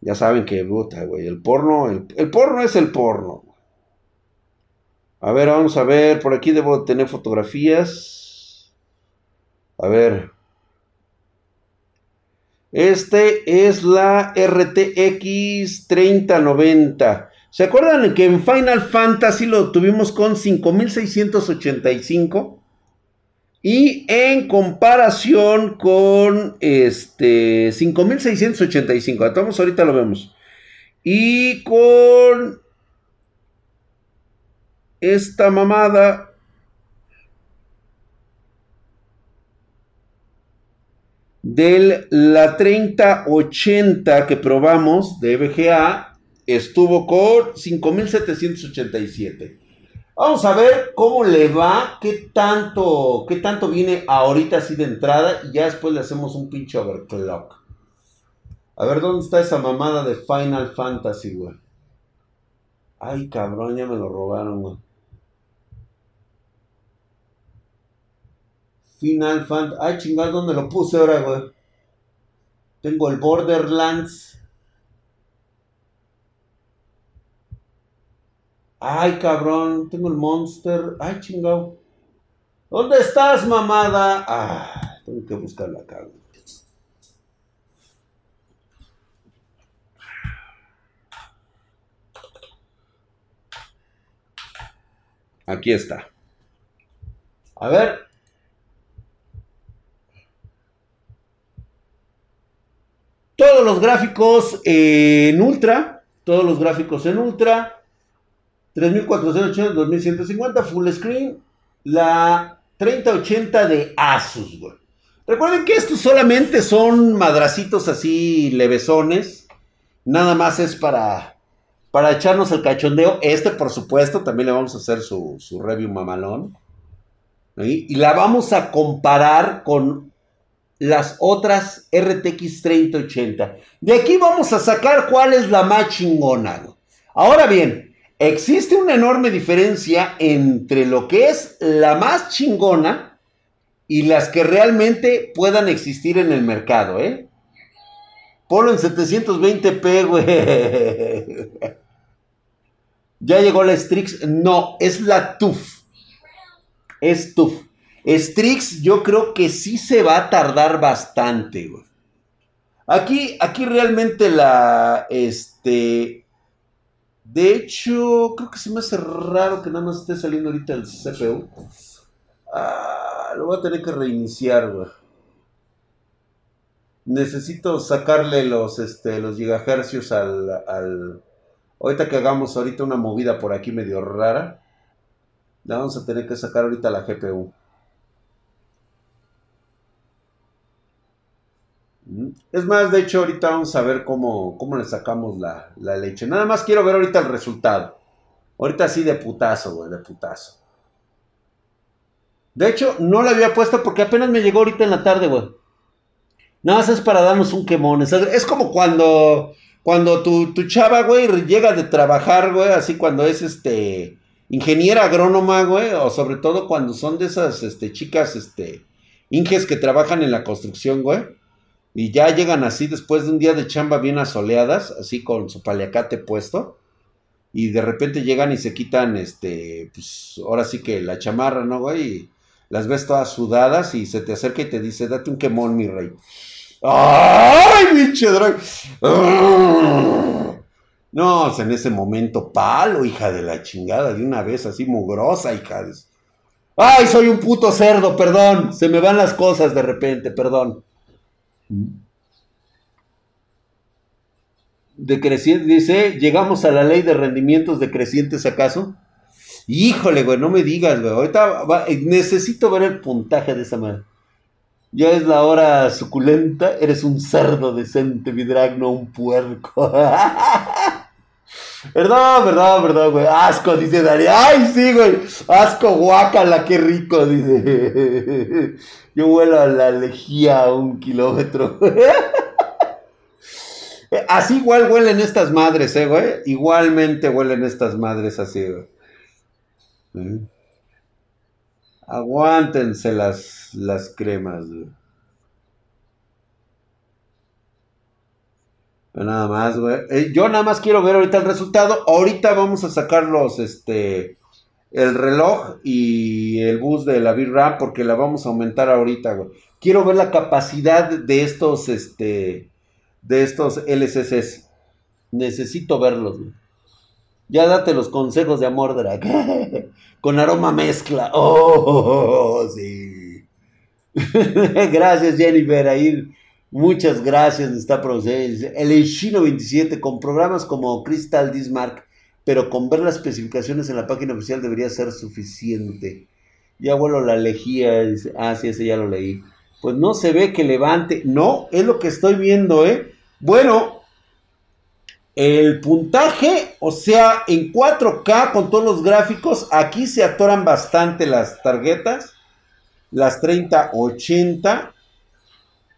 Ya saben que, güey, el porno, el, porno es el porno. A ver, vamos a ver, por aquí debo tener fotografías. A ver. Este es la RTX 3090. ¿Se acuerdan que en Final Fantasy lo tuvimos con 5685? Y en comparación con este 5685, estamos ahorita lo vemos. Y con esta mamada de la 3080 que probamos de VGA estuvo con 5787. Vamos a ver cómo le va, qué tanto, qué tanto viene ahorita así de entrada y ya después le hacemos un pinche overclock. A ver dónde está esa mamada de Final Fantasy, güey. Ay, cabrón, ya me lo robaron, güey. Final Fantasy. Ay, chingada, ¿dónde lo puse ahora, güey? Tengo el Borderlands. Ay, cabrón, tengo el monster. Ay, chingado. ¿Dónde estás, mamada? Ah, tengo que buscarla acá. Aquí está. A ver. Todos los gráficos en ultra. Todos los gráficos en ultra. 3480, 2150, full screen. La 3080 de Asus. Recuerden que estos solamente son madracitos así levesones. Nada más es para, para echarnos el cachondeo. Este, por supuesto, también le vamos a hacer su, su review mamalón. Y la vamos a comparar con las otras RTX 3080. De aquí vamos a sacar cuál es la más chingona. Ahora bien, Existe una enorme diferencia entre lo que es la más chingona y las que realmente puedan existir en el mercado, ¿eh? Ponlo en 720p, güey. (laughs) ¿Ya llegó la Strix? No, es la TUF. Es TUF. Strix yo creo que sí se va a tardar bastante, güey. Aquí, aquí realmente la, este, de hecho, creo que se me hace raro que nada más esté saliendo ahorita el CPU. Ah, lo voy a tener que reiniciar, güey. Necesito sacarle los, este, los gigahercios al, al... Ahorita que hagamos ahorita una movida por aquí medio rara. La vamos a tener que sacar ahorita la GPU. Es más, de hecho, ahorita vamos a ver cómo, cómo le sacamos la, la, leche. Nada más quiero ver ahorita el resultado. Ahorita sí de putazo, güey, de putazo. De hecho, no la había puesto porque apenas me llegó ahorita en la tarde, güey. Nada más es para darnos un quemón. Es, como cuando, cuando tu, tu chava, güey, llega de trabajar, güey, así cuando es este ingeniera agrónoma, güey, o sobre todo cuando son de esas este, chicas, este, inges que trabajan en la construcción, güey y ya llegan así después de un día de chamba bien asoleadas, así con su paliacate puesto. Y de repente llegan y se quitan, este, pues ahora sí que la chamarra, ¿no, güey? Y las ves todas sudadas y se te acerca y te dice, date un quemón, mi rey. ¡Ay, pinche drag! No, en ese momento, palo, hija de la chingada, de una vez así mugrosa, hija. ¡Ay, soy un puto cerdo, perdón! Se me van las cosas de repente, perdón. Decreciente, dice, llegamos a la ley de rendimientos decrecientes acaso. Híjole, güey, no me digas, güey. Ahorita necesito ver el puntaje de esa madre. Ya es la hora suculenta, eres un cerdo decente, mi drag, no un puerco. (laughs) Verdad, verdad, verdad, güey. Asco, dice Darío. Ay, sí, güey. Asco, guacala, qué rico, dice. (laughs) Yo vuelo a la lejía a un kilómetro. (laughs) Así igual huelen estas madres, eh, güey. Igualmente huelen estas madres así, güey. ¿Mm? Aguántense las, las cremas, güey. Nada más, güey. Eh, yo nada más quiero ver ahorita el resultado. Ahorita vamos a sacar los, este, el reloj y el bus de la VRAM porque la vamos a aumentar ahorita, güey. Quiero ver la capacidad de estos, este, de estos LCCs. Necesito verlos, güey. Ya date los consejos de amor, Drag. (laughs) Con aroma mezcla. (laughs) Oh, sí. (laughs) Gracias, Jennifer. Ahí Muchas gracias, está El Ishino 27 con programas como Crystal Dismark, pero con ver las especificaciones en la página oficial debería ser suficiente. Ya vuelo la lejía, ah, sí, ese ya lo leí. Pues no se ve que levante, no, es lo que estoy viendo, ¿eh? Bueno, el puntaje, o sea, en 4K con todos los gráficos, aquí se atoran bastante las tarjetas, las 3080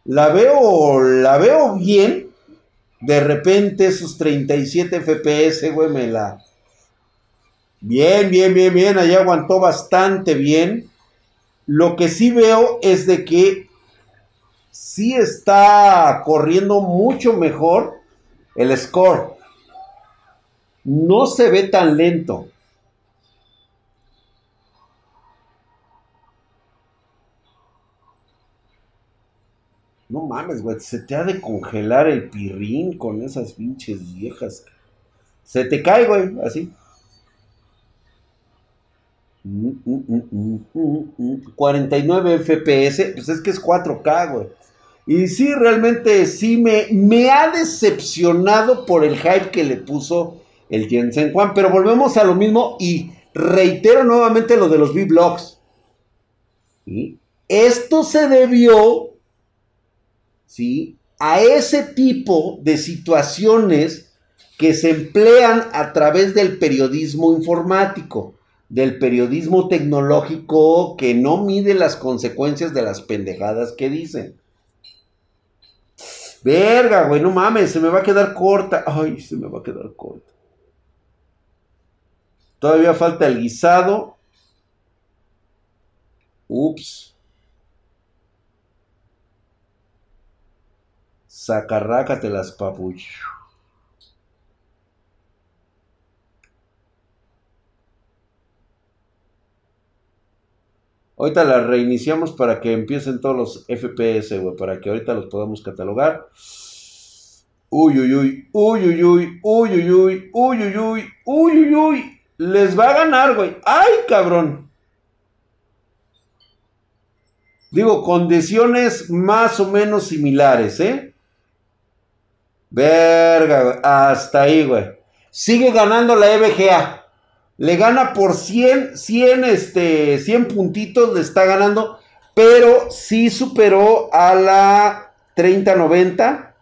la veo, la veo bien. De repente sus 37 FPS, güey, me la... Bien, bien, bien, bien. Allá aguantó bastante bien. Lo que sí veo es de que sí está corriendo mucho mejor el score. No se ve tan lento. No mames, güey, se te ha de congelar el pirrín con esas pinches viejas. Se te cae, güey, así. 49 FPS, pues es que es 4K, güey. Y sí, realmente sí me, me ha decepcionado por el hype que le puso el Jensen Juan. Pero volvemos a lo mismo y reitero nuevamente lo de los V-Blocks. Esto se debió ¿sí? a ese tipo de situaciones que se emplean a través del periodismo informático, del periodismo tecnológico que no mide las consecuencias de las pendejadas que dicen. Verga, güey, no mames, se me va a quedar corta. Ay, se me va a quedar corta. Todavía falta el guisado. Ups. Sacarrácatelas, papu. Ahorita la reiniciamos para que empiecen todos los FPS, güey. Para que ahorita los podamos catalogar. Uy, uy, uy. Uy, uy, uy. Uy, uy, uy. Uy, uy, uy. Uy, uy, uy. Les va a ganar, güey. ¡Ay, cabrón! Digo, condiciones más o menos similares, ¿eh? Verga, Hasta ahí, güey. Sigue ganando la EVGA. Le gana por 100, 100, este, 100 puntitos, le está ganando. Pero sí superó a la 3090.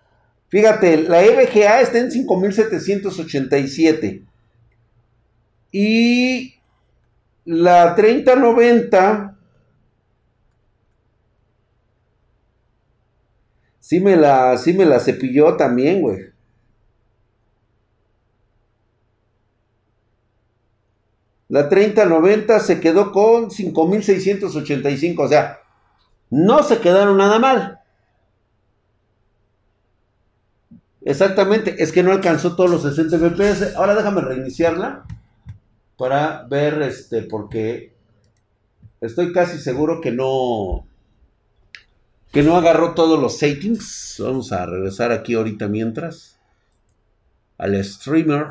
Fíjate, la EBGA está en 5787. Y la 3090 Sí me la, sí me la cepilló también, güey. La 3090 se quedó con 5685, o sea, no se quedaron nada mal. Exactamente, es que no alcanzó todos los 60 FPS. Ahora déjame reiniciarla para ver este porque estoy casi seguro que no que no agarró todos los settings. Vamos a regresar aquí ahorita mientras. Al streamer.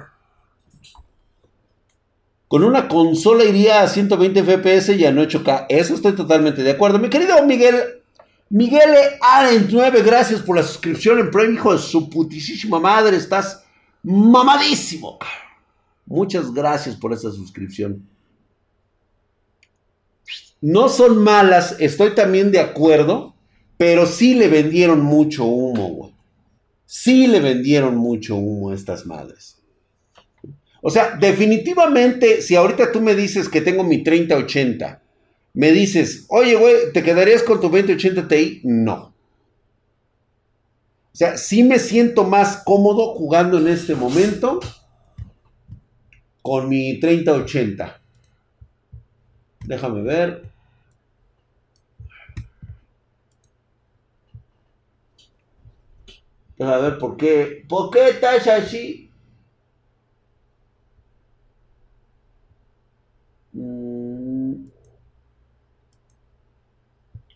Con una consola iría a 120 FPS y a no 8K. Eso estoy totalmente de acuerdo. Mi querido Miguel. Miguel Arent 9, gracias por la suscripción en Prime, hijo de su putísima madre. Estás mamadísimo. Muchas gracias por esa suscripción. No son malas, estoy también de acuerdo pero sí le vendieron mucho humo, güey. Sí le vendieron mucho humo a estas madres. O sea, definitivamente, si ahorita tú me dices que tengo mi 3080, me dices, oye, güey, ¿te quedarías con tu 2080 Ti? No. O sea, sí me siento más cómodo jugando en este momento con mi 3080. Déjame ver. A ver, ¿por qué? ¿Por qué estás así? Mm.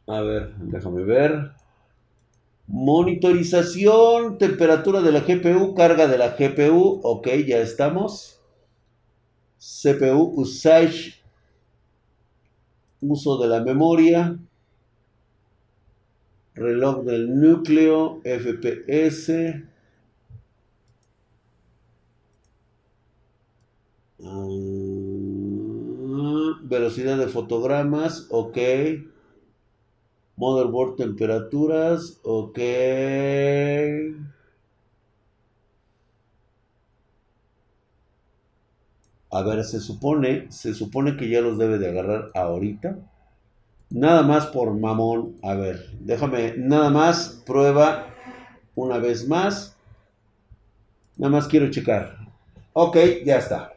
A ver, déjame ver. Monitorización, temperatura de la GPU, carga de la GPU. Ok, ya estamos. CPU, usage, uso de la memoria reloj del núcleo, FPS, ah, velocidad de fotogramas, ok, motherboard temperaturas, ok. A ver, se supone, se supone que ya los debe de agarrar ahorita. Nada más por mamón. A ver, déjame, nada más, prueba una vez más. Nada más quiero checar. Ok, ya está.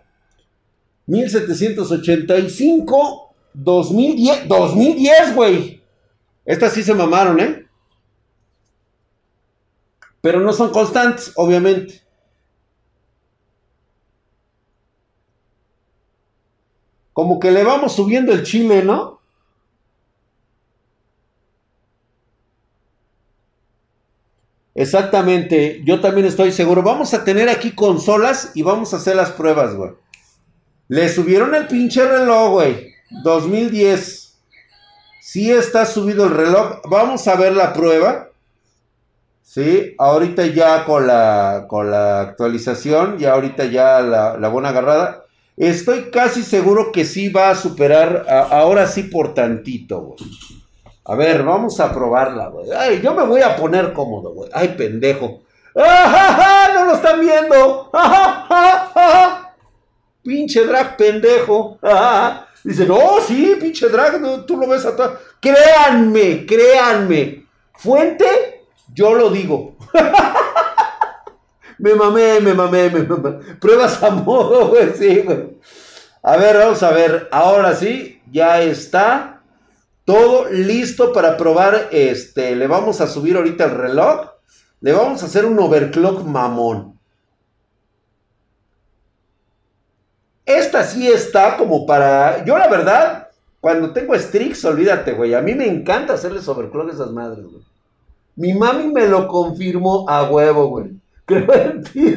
1785, 2010, 2010, güey. Estas sí se mamaron, ¿eh? Pero no son constantes, obviamente. Como que le vamos subiendo el chile, ¿no? Exactamente, yo también estoy seguro. Vamos a tener aquí consolas y vamos a hacer las pruebas, güey. Le subieron el pinche reloj, güey. 2010. Sí está subido el reloj. Vamos a ver la prueba. Sí, ahorita ya con la, con la actualización, ya ahorita ya la, la buena agarrada. Estoy casi seguro que sí va a superar, ahora sí por tantito, güey. A ver, vamos a probarla, güey. Ay, yo me voy a poner cómodo, güey. Ay, pendejo. ¡Ah, No lo están viendo. ¡Ah, Pinche drag pendejo. ¡Ah, Dice, no, sí, pinche drag, tú lo ves a todo. Créanme, créanme. Fuente, yo lo digo. (laughs) me mamé, me mamé, me mamé. Pruebas a modo, güey, sí, güey. A ver, vamos a ver. Ahora sí, ya está. Todo listo para probar. Este, le vamos a subir ahorita el reloj. Le vamos a hacer un overclock mamón. Esta sí está como para. Yo, la verdad, cuando tengo Strix, olvídate, güey. A mí me encanta hacerles overclock a esas madres, güey. Mi mami me lo confirmó a huevo, güey. (laughs) Creo en ti.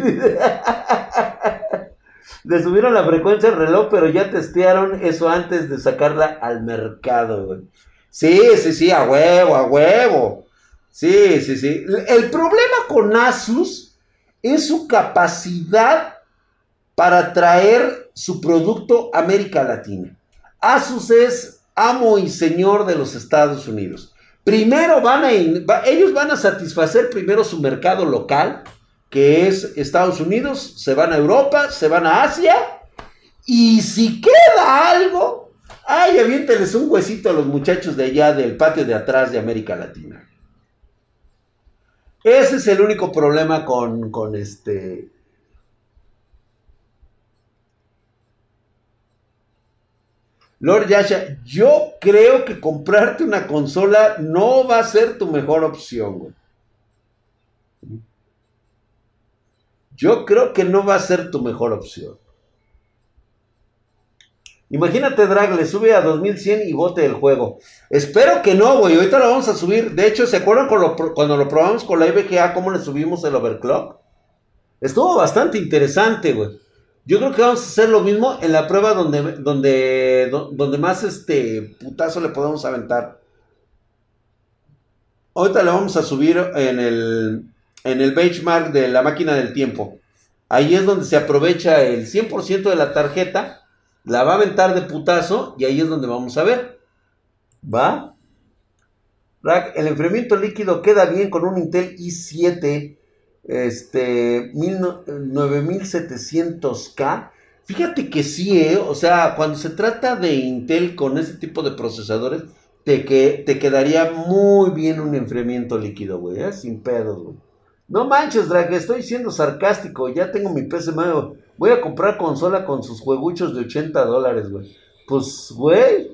Le subieron la frecuencia del reloj, pero ya testearon eso antes de sacarla al mercado, güey. Sí, sí, sí, a huevo, a huevo. Sí, sí, sí. El problema con Asus es su capacidad para traer su producto América Latina. Asus es amo y señor de los Estados Unidos. Primero van a, ellos van a satisfacer primero su mercado local, que es Estados Unidos, se van a Europa, se van a Asia, y si queda algo, ay, aviénteles un huesito a los muchachos de allá del patio de atrás de América Latina. Ese es el único problema con, con este, Lord Yasha, yo creo que comprarte una consola no va a ser tu mejor opción, güey. Yo creo que no va a ser tu mejor opción. Imagínate, Drag, le sube a 2100 y bote el juego. Espero que no, güey. Ahorita lo vamos a subir. De hecho, ¿se acuerdan cuando lo probamos con la IBGA cómo le subimos el overclock? Estuvo bastante interesante, güey. Yo creo que vamos a hacer lo mismo en la prueba donde, donde, donde más este putazo le podemos aventar. Ahorita le vamos a subir en el, en el benchmark de la máquina del tiempo. Ahí es donde se aprovecha el 100% de la tarjeta, la va a aventar de putazo y ahí es donde vamos a ver. ¿Va? El enfriamiento líquido queda bien con un Intel i7 este, 9700K. Fíjate que sí, ¿eh? o sea, cuando se trata de Intel con ese tipo de procesadores, te, que, te quedaría muy bien un enfriamiento líquido, güey, ¿eh? sin pedos, güey. No manches, Drag, estoy siendo sarcástico, ya tengo mi PC nuevo. Voy a comprar consola con sus jueguchos de 80 dólares, güey. Pues, güey,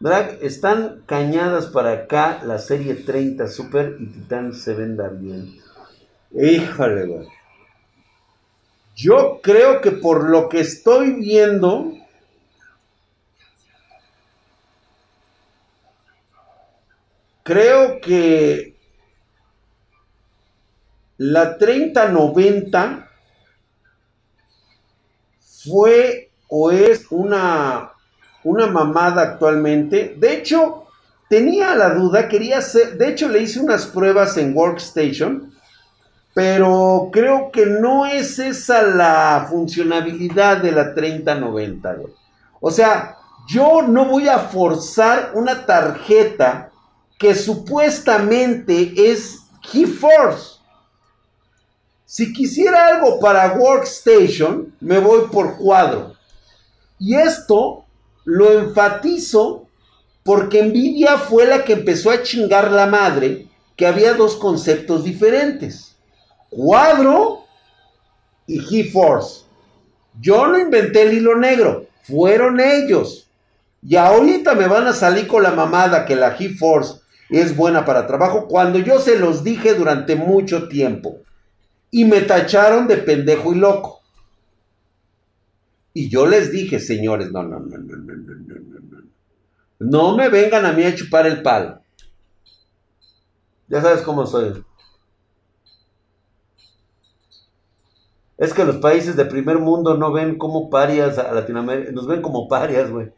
Drag, están cañadas para acá la serie 30 Super y Titan se venda bien. Híjole, güey. Yo creo que por lo que estoy viendo, creo que la 3090 fue o es una, una mamada actualmente. De hecho, tenía la duda, quería hacer, de hecho le hice unas pruebas en Workstation pero creo que no es esa la funcionalidad de la 3090. O sea, yo no voy a forzar una tarjeta que supuestamente es GeForce. Si quisiera algo para Workstation, me voy por cuadro. Y esto lo enfatizo porque Nvidia fue la que empezó a chingar la madre que había dos conceptos diferentes. Cuadro y GeForce. Yo no inventé el hilo negro, fueron ellos. Y ahorita me van a salir con la mamada que la GeForce es buena para trabajo cuando yo se los dije durante mucho tiempo. Y me tacharon de pendejo y loco. Y yo les dije, señores, no, no, no, no, no, no, no, no, no. No me vengan a mí a chupar el palo. Ya sabes cómo soy. Es que los países de primer mundo no ven como parias a Latinoamérica, nos ven como parias, güey.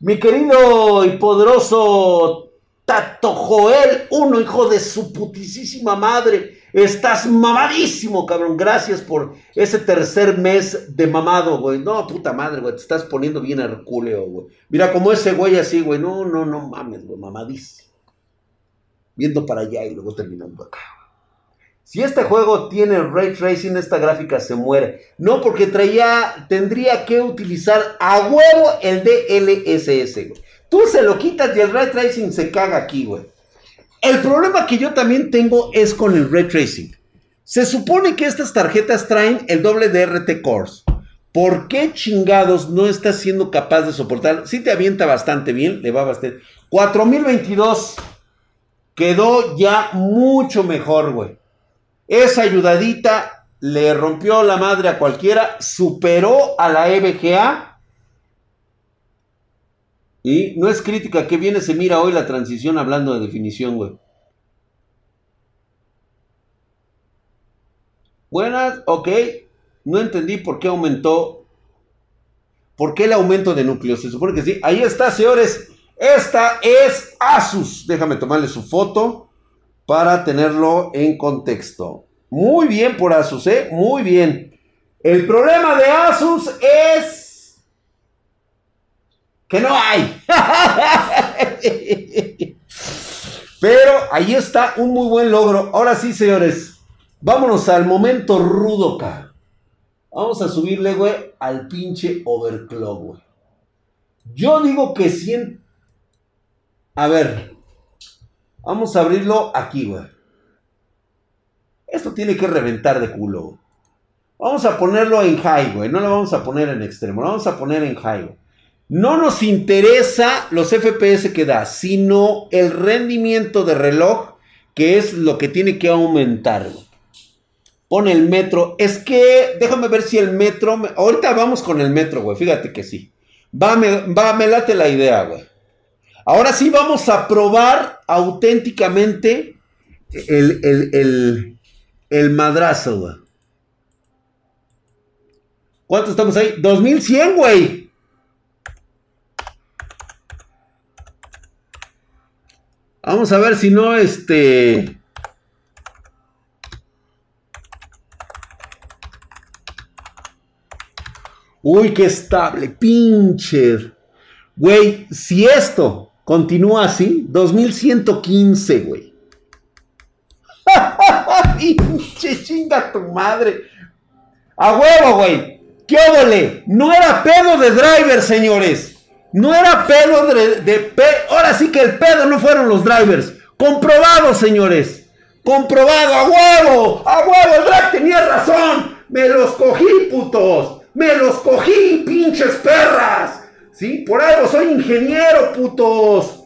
Mi querido y poderoso Tato Joel, uno hijo de su putisísima madre. Estás mamadísimo, cabrón. Gracias por ese tercer mes de mamado, güey. No, puta madre, güey. Te estás poniendo bien hercúleo, güey. Mira, como ese güey así, güey. No, no, no mames, güey. Mamadísimo. Viendo para allá y luego terminando acá. Si este juego tiene ray tracing, esta gráfica se muere. No, porque traía, tendría que utilizar a huevo el DLSS, güey. Tú se lo quitas y el ray tracing se caga aquí, güey. El problema que yo también tengo es con el ray tracing. Se supone que estas tarjetas traen el doble DRT cores. ¿Por qué chingados no estás siendo capaz de soportar? Si te avienta bastante bien, le va bastante. 4022 quedó ya mucho mejor, güey. Esa ayudadita le rompió la madre a cualquiera, superó a la EBGA. Y no es crítica, que viene se mira hoy la transición hablando de definición, güey. Buenas, ok. No entendí por qué aumentó. ¿Por qué el aumento de núcleos? Se supone que sí. Ahí está, señores. Esta es Asus. Déjame tomarle su foto para tenerlo en contexto. Muy bien por Asus, ¿eh? Muy bien. El problema de Asus es que no hay. Pero ahí está un muy buen logro. Ahora sí, señores, vámonos al momento rudo, acá. Vamos a subirle, güey, al pinche overclock, güey. Yo digo que 100... A ver, vamos a abrirlo aquí, güey. Esto tiene que reventar de culo. Vamos a ponerlo en high, güey. No lo vamos a poner en extremo. Lo vamos a poner en high, No nos interesa los FPS que da, sino el rendimiento de reloj, que es lo que tiene que aumentar. Pone el metro. Es que, déjame ver si el metro. Ahorita vamos con el metro, güey. Fíjate que sí. Va, me, va, me late la idea, güey. Ahora sí vamos a probar auténticamente el, el, el, el madrazo, güey. ¿Cuánto estamos ahí? 2100, güey. Vamos a ver si no, este... Uy, qué estable, pinche. Güey, si esto continúa así, 2115, güey. (laughs) pinche chinga tu madre. A huevo, güey. ¿Qué óvole? No era pedo de driver, señores. No era pedo de, de Ahora sí que el pedo no fueron los drivers. Comprobado, señores. Comprobado, a huevo. A huevo, el drag tenía razón. Me los cogí, putos. Me los cogí, pinches perras. ¿Sí? Por algo soy ingeniero, putos.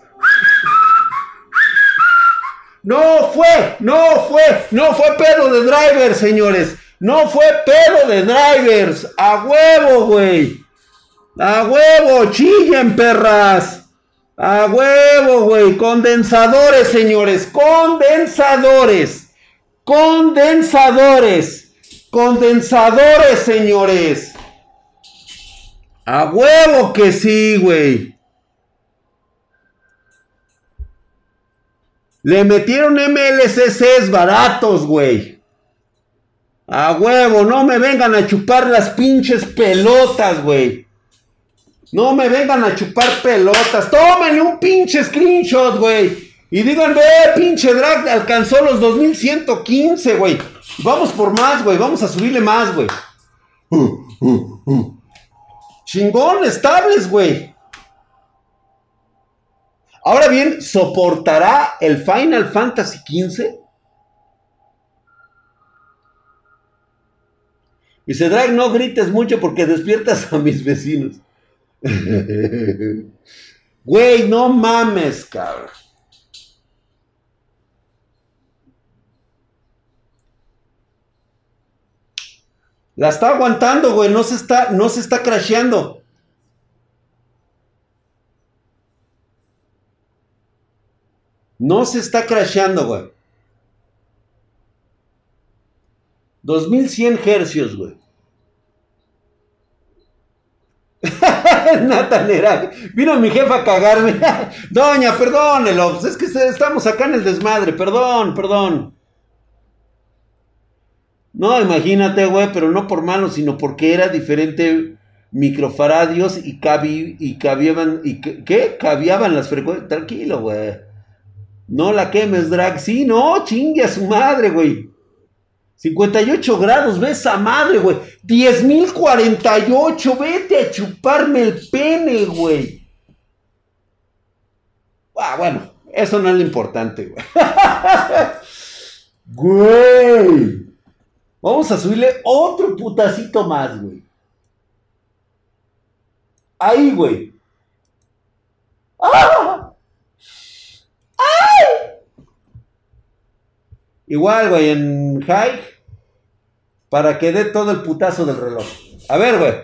No fue, no fue, no fue pedo de drivers, señores. No fue pedo de drivers. A huevo, güey. A huevo, chillen, perras. A huevo, güey. Condensadores, señores. Condensadores. Condensadores. Condensadores, señores. A huevo que sí, güey. Le metieron MLCCs baratos, güey. A huevo, no me vengan a chupar las pinches pelotas, güey. No me vengan a chupar pelotas. Tómenle un pinche screenshot, güey. Y digan, ve, pinche drag alcanzó los 2115, güey. Vamos por más, güey. Vamos a subirle más, güey. Chingón, estables, güey. Ahora bien, ¿soportará el Final Fantasy XV? Dice, Drag, no grites mucho porque despiertas a mis vecinos. Güey, no mames, cabrón. La está aguantando, güey. No se está, no se está crasheando. No se está crasheando, güey. 2100 hercios, güey. (laughs) (laughs) Natanera, vino mi jefa a cagarme. (laughs) Doña, perdónelo. Pues es que estamos acá en el desmadre. Perdón, perdón. No, imagínate, güey, pero no por malo, sino porque era diferente microfaradios y, cabi, y cabían, y ¿qué? Cabiaban las frecuencias. Tranquilo, güey. No la quemes, drag. Sí, no, chingue a su madre, güey. 58 grados, ves a madre, güey. 10.048, vete a chuparme el pene, güey. Ah, bueno, eso no es lo importante, güey. (laughs) güey. Vamos a subirle otro putacito más, güey. Ahí, güey. ¡Ah! ¡Ay! Igual, güey, en high. Para que dé todo el putazo del reloj. A ver, güey.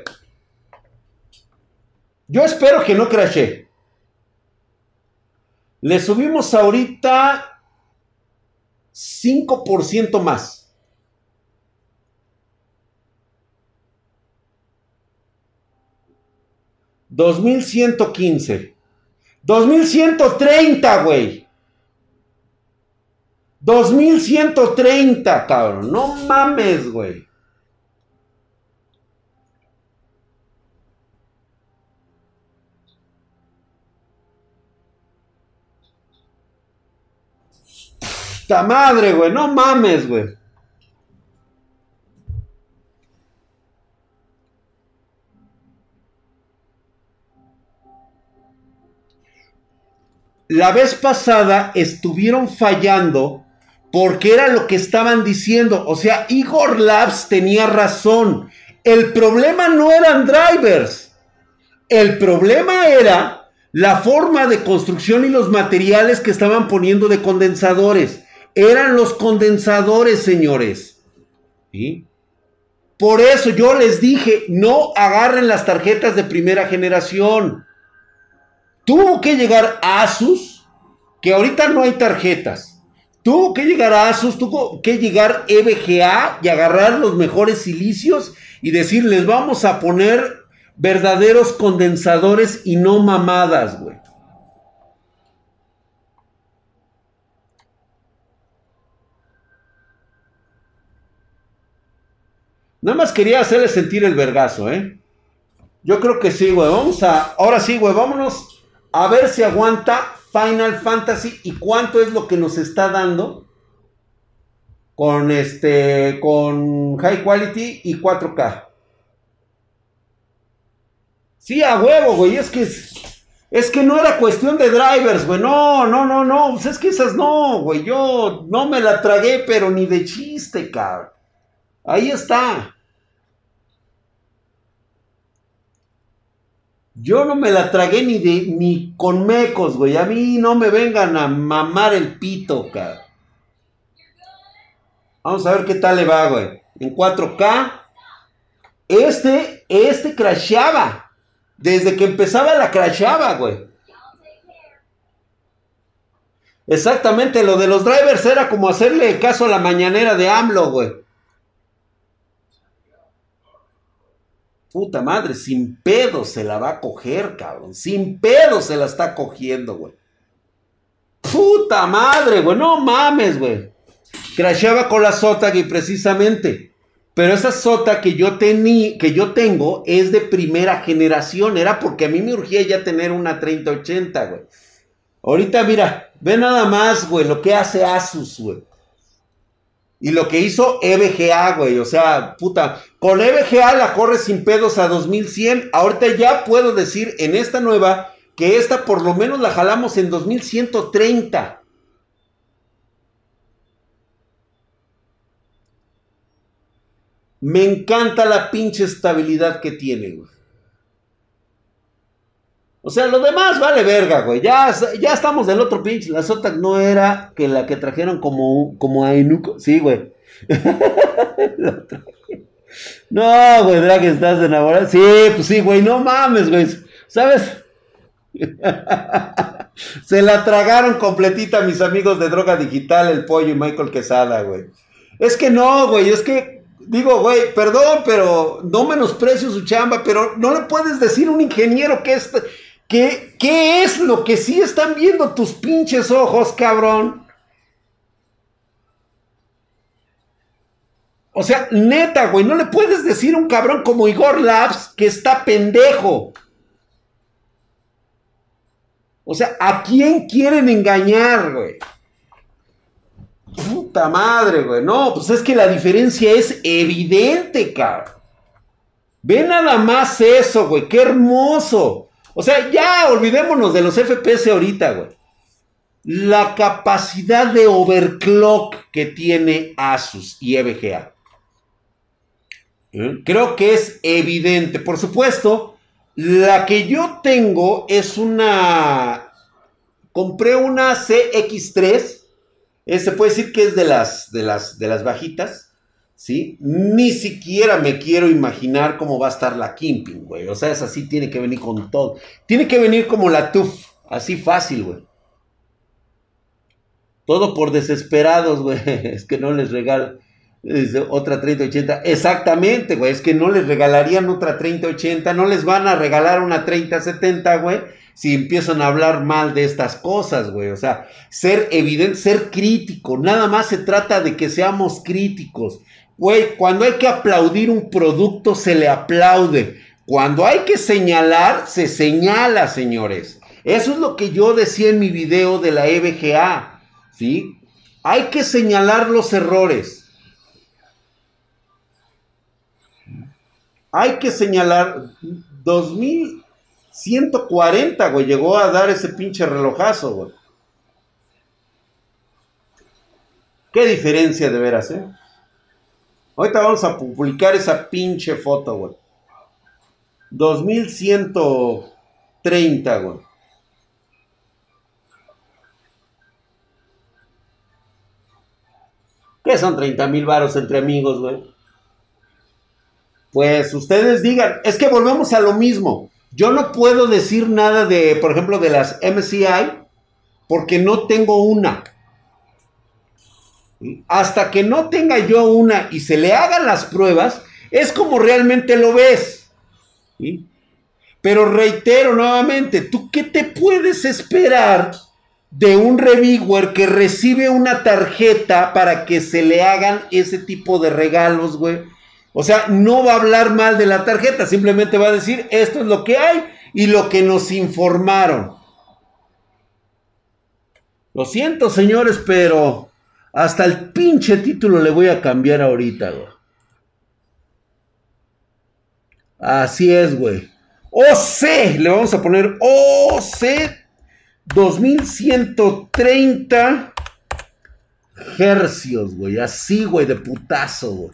Yo espero que no crashe. Le subimos ahorita 5% más. 2115. 2130, güey. 2130, cabrón. No mames, güey. ¡Ta madre, güey! ¡No mames, güey! La vez pasada estuvieron fallando porque era lo que estaban diciendo. O sea, Igor Labs tenía razón. El problema no eran drivers. El problema era la forma de construcción y los materiales que estaban poniendo de condensadores. Eran los condensadores, señores. Por eso yo les dije, no agarren las tarjetas de primera generación. Tuvo que llegar Asus, que ahorita no hay tarjetas. Tuvo que llegar Asus, tuvo que llegar EVGA y agarrar los mejores silicios y decirles, vamos a poner verdaderos condensadores y no mamadas, güey. Nada más quería hacerle sentir el vergazo, ¿eh? Yo creo que sí, güey. Vamos a. Ahora sí, güey. Vámonos a ver si aguanta Final Fantasy y cuánto es lo que nos está dando con este. Con High Quality y 4K. Sí, a huevo, güey. Es que. Es que no era cuestión de drivers, güey. No, no, no, no. Pues es que esas no, güey. Yo no me la tragué, pero ni de chiste, cabrón. Ahí está. Yo no me la tragué ni, de, ni con mecos, güey. A mí no me vengan a mamar el pito, cabrón. Vamos a ver qué tal le va, güey. En 4K. Este, este crasheaba. Desde que empezaba la crasheaba, güey. Exactamente, lo de los drivers era como hacerle caso a la mañanera de AMLO, güey. Puta madre, sin pedo se la va a coger, cabrón. Sin pedo se la está cogiendo, güey. Puta madre, güey. No mames, güey. Crasheaba con la Sotag y precisamente. Pero esa Sota que yo, tení, que yo tengo es de primera generación. Era porque a mí me urgía ya tener una 3080, güey. Ahorita, mira, ve nada más, güey, lo que hace Asus, güey. Y lo que hizo EVGA, güey. O sea, puta. Con EVGA la corre sin pedos a 2100. Ahorita ya puedo decir en esta nueva que esta por lo menos la jalamos en 2130. Me encanta la pinche estabilidad que tiene, güey. O sea, lo demás vale verga, güey. Ya, ya estamos del otro pinche. La Zotac no era que la que trajeron como, como a Enuco. Sí, güey. (laughs) no, güey, Drag, estás enamorado. Sí, pues sí, güey, no mames, güey. ¿Sabes? (laughs) Se la tragaron completita mis amigos de droga digital, el pollo y Michael Quesada, güey. Es que no, güey, es que digo, güey, perdón, pero no menosprecio su chamba, pero no le puedes decir a un ingeniero que es ¿Qué, ¿Qué es lo que sí están viendo tus pinches ojos, cabrón? O sea, neta, güey, no le puedes decir a un cabrón como Igor Labs que está pendejo. O sea, ¿a quién quieren engañar, güey? Puta madre, güey. No, pues es que la diferencia es evidente, cabrón. Ve nada más eso, güey. Qué hermoso. O sea, ya olvidémonos de los FPS ahorita, güey. La capacidad de overclock que tiene Asus y EVGA. ¿Eh? Creo que es evidente. Por supuesto, la que yo tengo es una... Compré una CX3. Eh, se puede decir que es de las, de las, de las bajitas. ¿Sí? Ni siquiera me quiero imaginar cómo va a estar la Kimping, güey. O sea, es así, tiene que venir con todo. Tiene que venir como la TUF, así fácil, güey. Todo por desesperados, güey. (laughs) Es que no les regalan otra 3080. Exactamente, güey. Es que no les regalarían otra 3080. No les van a regalar una 3070, güey. Si empiezan a hablar mal de estas cosas, güey. O sea, ser evidente, ser crítico. Nada más se trata de que seamos críticos. Güey, cuando hay que aplaudir un producto, se le aplaude. Cuando hay que señalar, se señala, señores. Eso es lo que yo decía en mi video de la EVGA, ¿sí? Hay que señalar los errores. Hay que señalar 2140, güey. Llegó a dar ese pinche relojazo, güey. Qué diferencia de veras, ¿eh? Ahorita vamos a publicar esa pinche foto, güey. 2130, güey. ¿Qué son 30 mil varos entre amigos, güey? Pues ustedes digan, es que volvemos a lo mismo. Yo no puedo decir nada de, por ejemplo, de las MCI, porque no tengo una. Hasta que no tenga yo una y se le hagan las pruebas, es como realmente lo ves. Pero reitero nuevamente, ¿tú qué te puedes esperar de un reviewer que recibe una tarjeta para que se le hagan ese tipo de regalos, güey? O sea, no va a hablar mal de la tarjeta, simplemente va a decir, esto es lo que hay y lo que nos informaron. Lo siento, señores, pero hasta el pinche título le voy a cambiar ahorita, güey. Así es, güey. OC, le vamos a poner OC 2130 hercios, güey. Así, güey, de putazo, güey.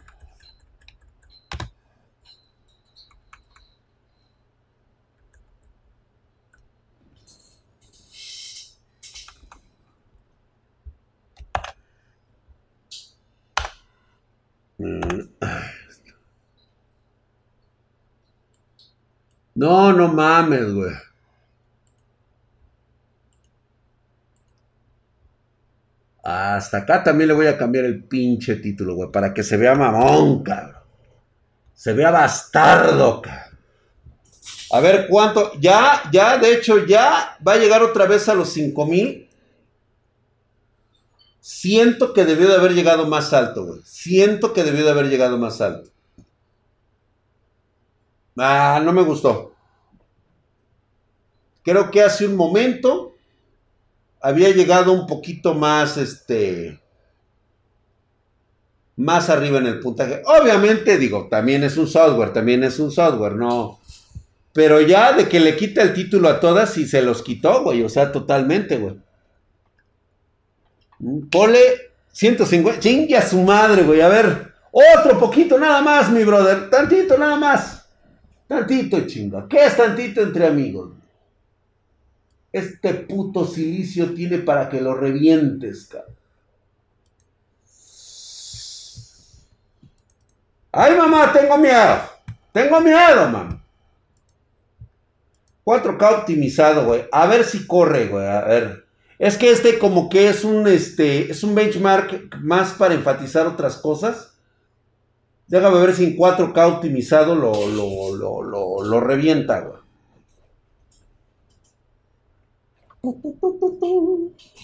No, no mames, güey. Hasta acá también le voy a cambiar el pinche título, güey, para que se vea mamón, cabrón. Se vea bastardo, cabrón. A ver cuánto. Ya, ya, de hecho, ya va a llegar otra vez a los 5000. Siento que debió de haber llegado más alto, güey. Siento que debió de haber llegado más alto. Ah, no me gustó. Creo que hace un momento había llegado un poquito más, este, más arriba en el puntaje. Obviamente, digo, también es un software, también es un software, no. Pero ya de que le quita el título a todas y se los quitó, güey, o sea, totalmente, güey. Pole 150. Chingue a su madre, güey. A ver. Otro poquito nada más, mi brother. Tantito nada más. Tantito, chinga. ¿Qué es tantito entre amigos? Este puto silicio tiene para que lo revientes, cabrón. Ay, mamá, tengo miedo. Tengo miedo, mamá. 4K optimizado, güey. A ver si corre, güey. A ver. Es que este como que es un, este, es un benchmark más para enfatizar otras cosas. Déjame ver si en 4K optimizado lo, lo, lo, revienta, güey.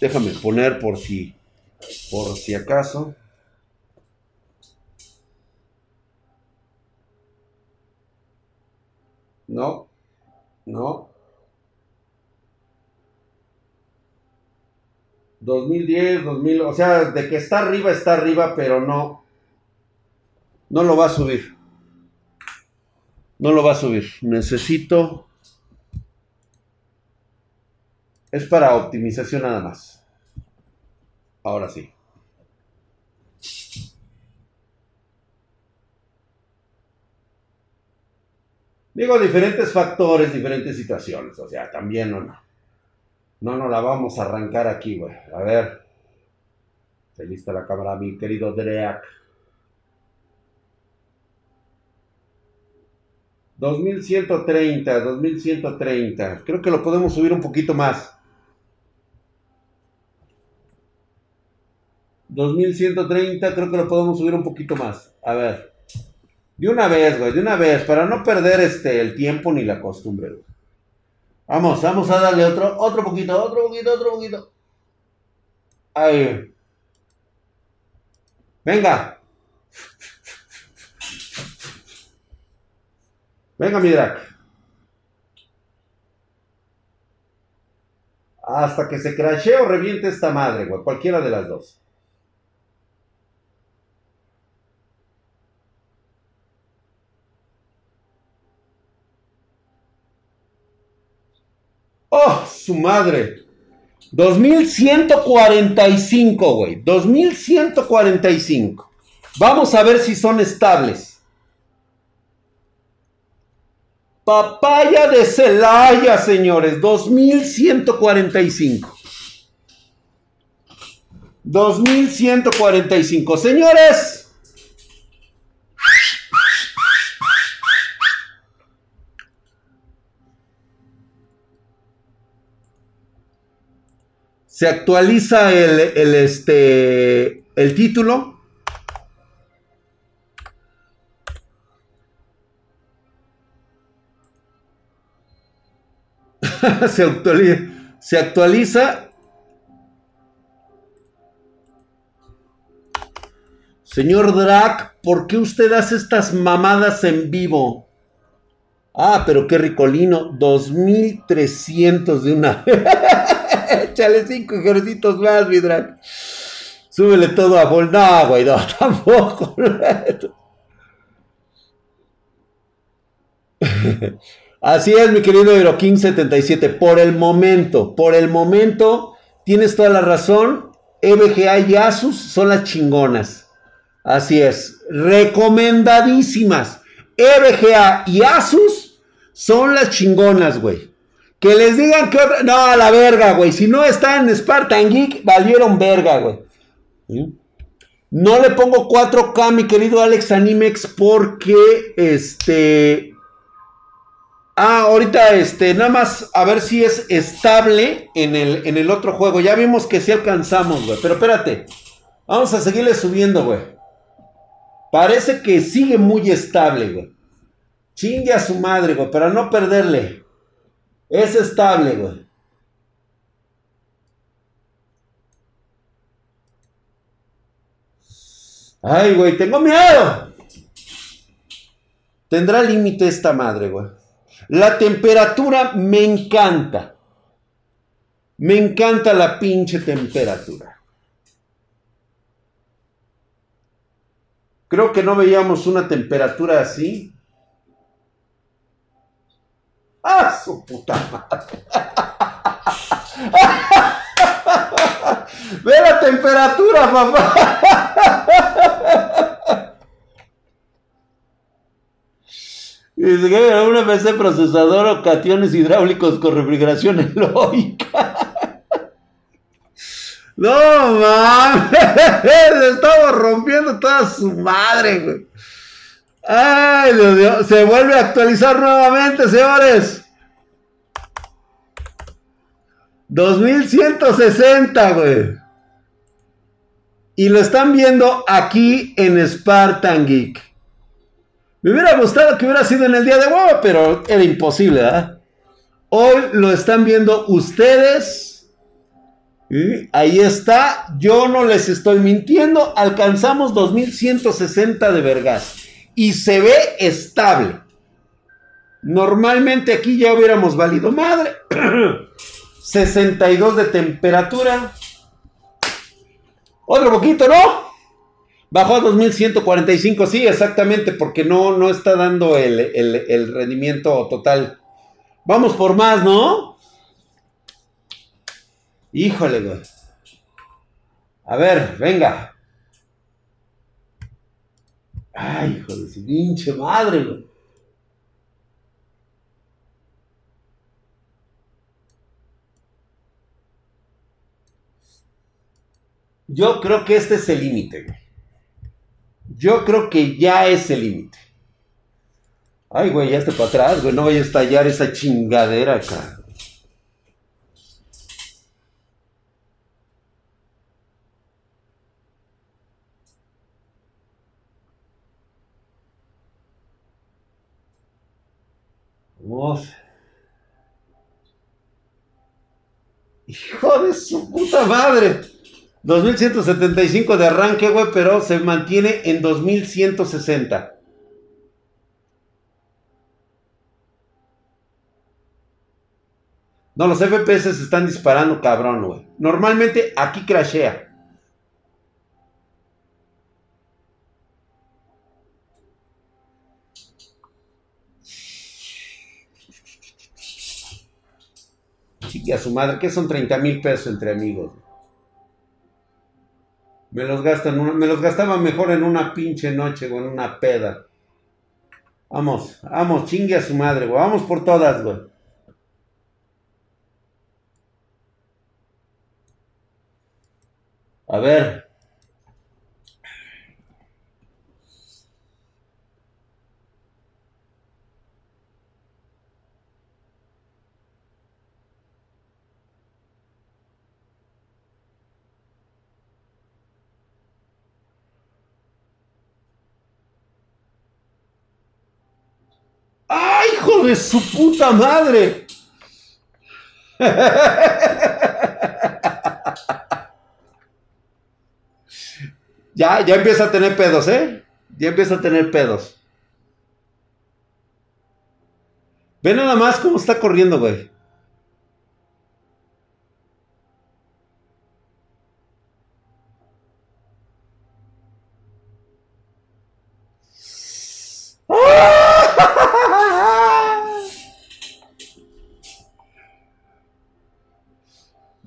Déjame poner por si, por si acaso. No, no. 2010, 2000, o sea, de que está arriba, está arriba, pero no, no lo va a subir. No lo va a subir. Necesito, es para optimización nada más. Ahora sí. Digo, diferentes factores, diferentes situaciones, o sea, también no, no. No nos la vamos a arrancar aquí, güey. A ver. Está lista la cámara, mi querido Dreak. 2130, 2130. Creo que lo podemos subir un poquito más. 2130, creo que lo podemos subir un poquito más. A ver. De una vez, güey, de una vez, para no perder este, el tiempo ni la costumbre, güey. Vamos, vamos a darle otro, otro poquito, otro poquito, otro poquito. Ahí. Venga. Venga, mi. Hasta que se crashee o reviente esta madre. Cualquiera de las dos. Su madre. 2145, güey. 2145. Vamos a ver si son estables. Papaya de Celaya, señores. 2145. 2145. Señores. Se actualiza el, el, este, el título. (laughs) se, actualiza, se actualiza. Señor Drac, ¿por qué usted hace estas mamadas en vivo? Ah, pero qué ricolino. 2300 de una. (laughs) Échale cinco ejércitos más, mi. Súbele todo a Vol. No, güey, (laughs) no, tampoco. Así es, mi querido King 77. Por el momento, por el momento, tienes toda la razón. EVGA y Asus son las chingonas. Así es. Recomendadísimas. EVGA y Asus son las chingonas, güey. Que les digan que otra. No, a la verga, güey. Si no están en Spartan Geek, valieron verga, güey. No le pongo 4K, mi querido Alex Animex, porque este. Ah, ahorita, este, nada más a ver si es estable en el, en el otro juego. Ya vimos que sí alcanzamos, güey. Pero espérate. Vamos a seguirle subiendo, güey. Parece que sigue muy estable, güey. Chingue a su madre, güey, para no perderle. Es estable, güey. Ay, güey, tengo miedo. Tendrá límite esta madre, güey. La temperatura me encanta. Me encanta la pinche temperatura. Creo que no veíamos una temperatura así ¡Ah, su puta madre! (laughs) ¡Ve la temperatura, papá! Una PC procesador o cationes hidráulicos con refrigeración eloica. No mames, (laughs) le estamos rompiendo toda su madre, güey. Ay, Dios. Se vuelve a actualizar nuevamente, señores. 2160, güey. Y lo están viendo aquí en Spartan Geek. Me hubiera gustado que hubiera sido en el día de huevo, pero era imposible, ¿verdad? Hoy lo están viendo ustedes. Y ahí está. Yo no les estoy mintiendo. Alcanzamos 2160 de vergas y se ve estable. Normalmente aquí ya hubiéramos valido madre. (clears throat) 62 de temperatura. Otro poquito, ¿no? Bajó a 2145, sí, exactamente, porque no, no está dando el, el rendimiento total. Vamos por más, ¿no? Híjole, güey. A ver, venga. Ay, hijo de su pinche madre, güey. Yo creo que este es el límite, güey. Yo creo que ya es el límite. Ay, güey, ya está para atrás, güey. No voy a estallar esa chingadera acá. Hijo de su puta madre. 2175 de arranque, güey, pero se mantiene en 2160. No, los FPS se están disparando cabrón, güey. Normalmente aquí crashea. Chique a su madre, que son 30 mil pesos entre amigos. Me los, gastan, me los gastaba mejor en una pinche noche o en una peda. Vamos, vamos, chingue a su madre, güey. Vamos por todas, güey. A ver, ¡Ay, hijo de su puta madre! (laughs) ya, ya empieza a tener pedos, ¿eh? Ya empieza a tener pedos. Ve nada más cómo está corriendo, güey.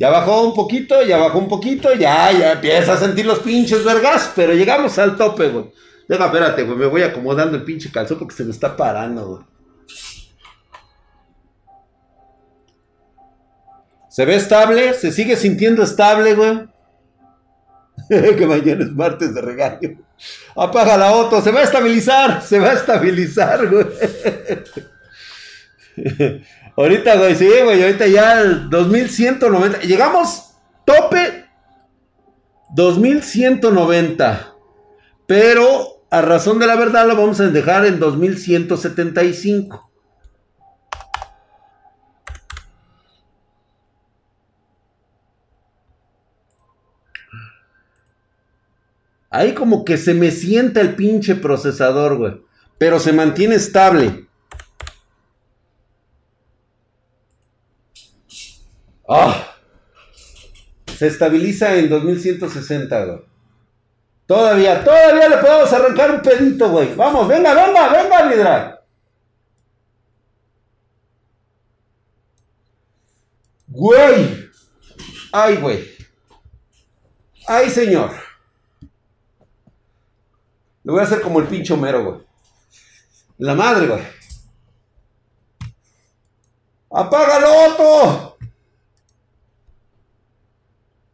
Ya bajó un poquito, ya bajó un poquito, ya, ya empieza a sentir los pinches vergas, pero llegamos al tope, güey. Deja, espérate, güey, me voy acomodando el pinche calzón porque se me está parando, güey. Se ve estable, se sigue sintiendo estable, güey. (laughs) que mañana es martes de regaño. Apaga la auto, se va a estabilizar, se va a estabilizar, güey. (laughs) ahorita, güey, sí, güey, ahorita ya el 2190. Llegamos tope 2190. Pero a razón de la verdad lo vamos a dejar en 2175. Ahí como que se me sienta el pinche procesador, güey. Pero se mantiene estable. Ah. Se estabiliza en 2160, güey. Todavía, todavía le podemos arrancar un pedito, güey. Vamos, venga, venga, venga, Vidra. Güey. Ay, güey. Ay, señor. Le voy a hacer como el pincho mero, güey. La madre, güey. ¡Apágalo, Otto!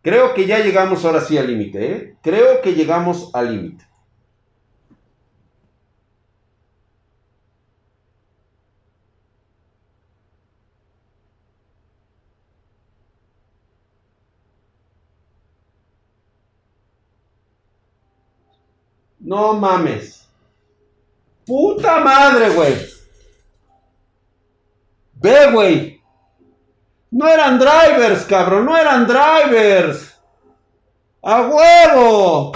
Creo que ya llegamos ahora sí al límite, ¿eh? Creo que llegamos al límite. No mames. Puta madre, güey. Ve, güey. No eran drivers, cabrón, no eran drivers. A huevo.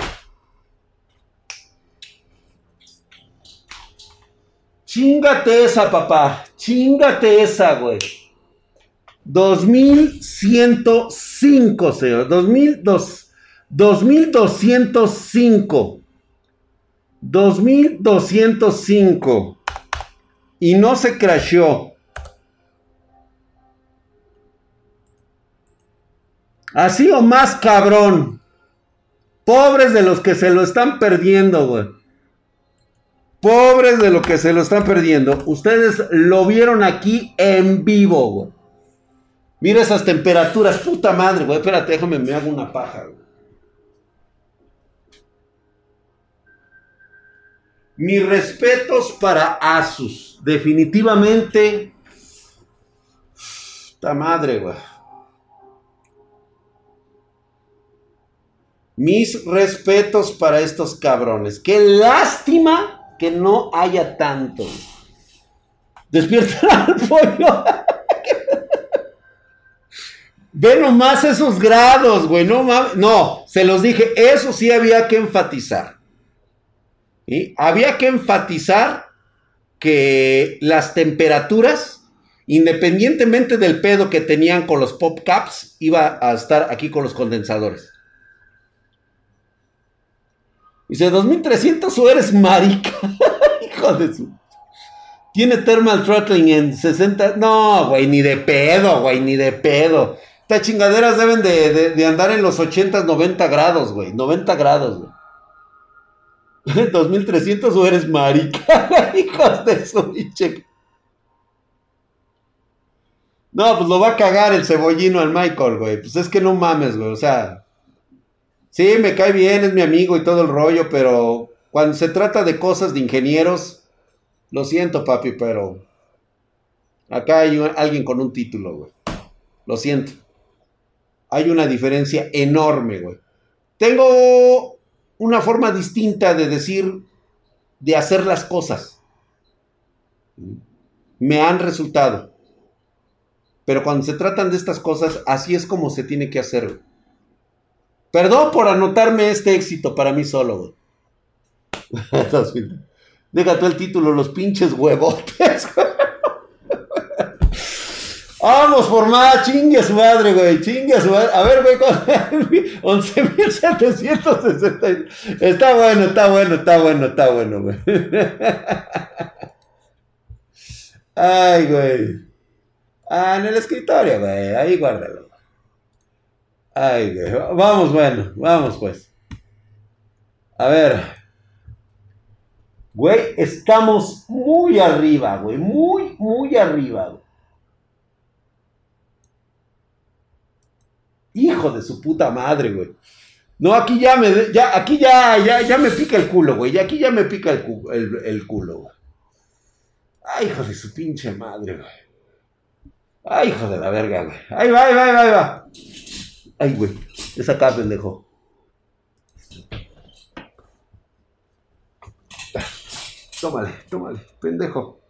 Chingate esa, papá. Chingate esa, güey. 2105, señor. 2200, 2205. 2205. Y no se crashó. Así o más cabrón. Pobres de los que se lo están perdiendo, güey. Pobres de los que se lo están perdiendo. Ustedes lo vieron aquí en vivo, güey. Mira esas temperaturas, puta madre, güey. Espérate, déjame, me hago una paja, güey. Mis respetos para Asus. Definitivamente. Puta madre, güey. Mis respetos para estos cabrones. Qué lástima que no haya tanto. Despierta al pollo. (laughs) Ve nomás esos grados, güey. No, no, se los dije. Eso sí había que enfatizar. ¿Sí? Había que enfatizar que las temperaturas, independientemente del pedo que tenían con los pop caps, iba a estar aquí con los condensadores. Dice, 2300 o eres marica. (laughs) Hijo de su. Tiene thermal throttling en 60. No, güey, ni de pedo, güey, ni de pedo. Estas chingaderas deben de, andar en los 80, 90 grados, güey. 90 grados, güey. (laughs) 2300 o eres marica, (laughs) hijos de su pinche. No, pues lo va a cagar el cebollino al Michael, güey. Pues es que no mames, güey. O sea, sí, me cae bien, es mi amigo y todo el rollo, pero cuando se trata de cosas de ingenieros, lo siento, papi, pero acá hay alguien con un título, güey. Lo siento. Hay una diferencia enorme, güey. Tengo una forma distinta de decir, de hacer las cosas. Me han resultado. Pero cuando se tratan de estas cosas, así es como se tiene que hacer. Perdón por anotarme este éxito para mí solo, güey. (laughs) Déjate el título, los pinches huevotes. Vamos por más, chingue a su madre, güey, chingue a su madre. A ver, güey, 11.760. (laughs) Está bueno, está bueno, está bueno, está bueno, güey. (laughs) Ay, güey. Ah, en el escritorio, güey, ahí guárdalo. Ay. Vamos, bueno, vamos pues. A ver. Güey, estamos muy arriba, güey. Muy, muy arriba, güey. Hijo de su puta madre, güey. No, aquí ya me, ya, aquí ya, ya, ya me pica el culo, güey. Aquí ya me pica el, el, culo, güey. Ay, hijo de su pinche madre, güey. Ay, hijo de la verga, güey. Ahí va, ahí va, ahí va, Ay, güey. Esa acá, pendejo. Tómale, tómale, pendejo.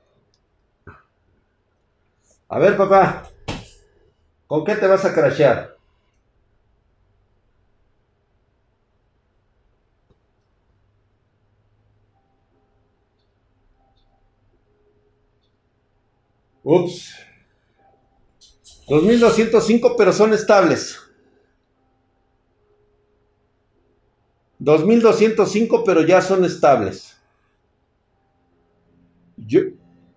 A ver, papá. ¿Con qué te vas a crashear? Ups. 2205, pero son estables. 2205, pero ya son estables. Yo,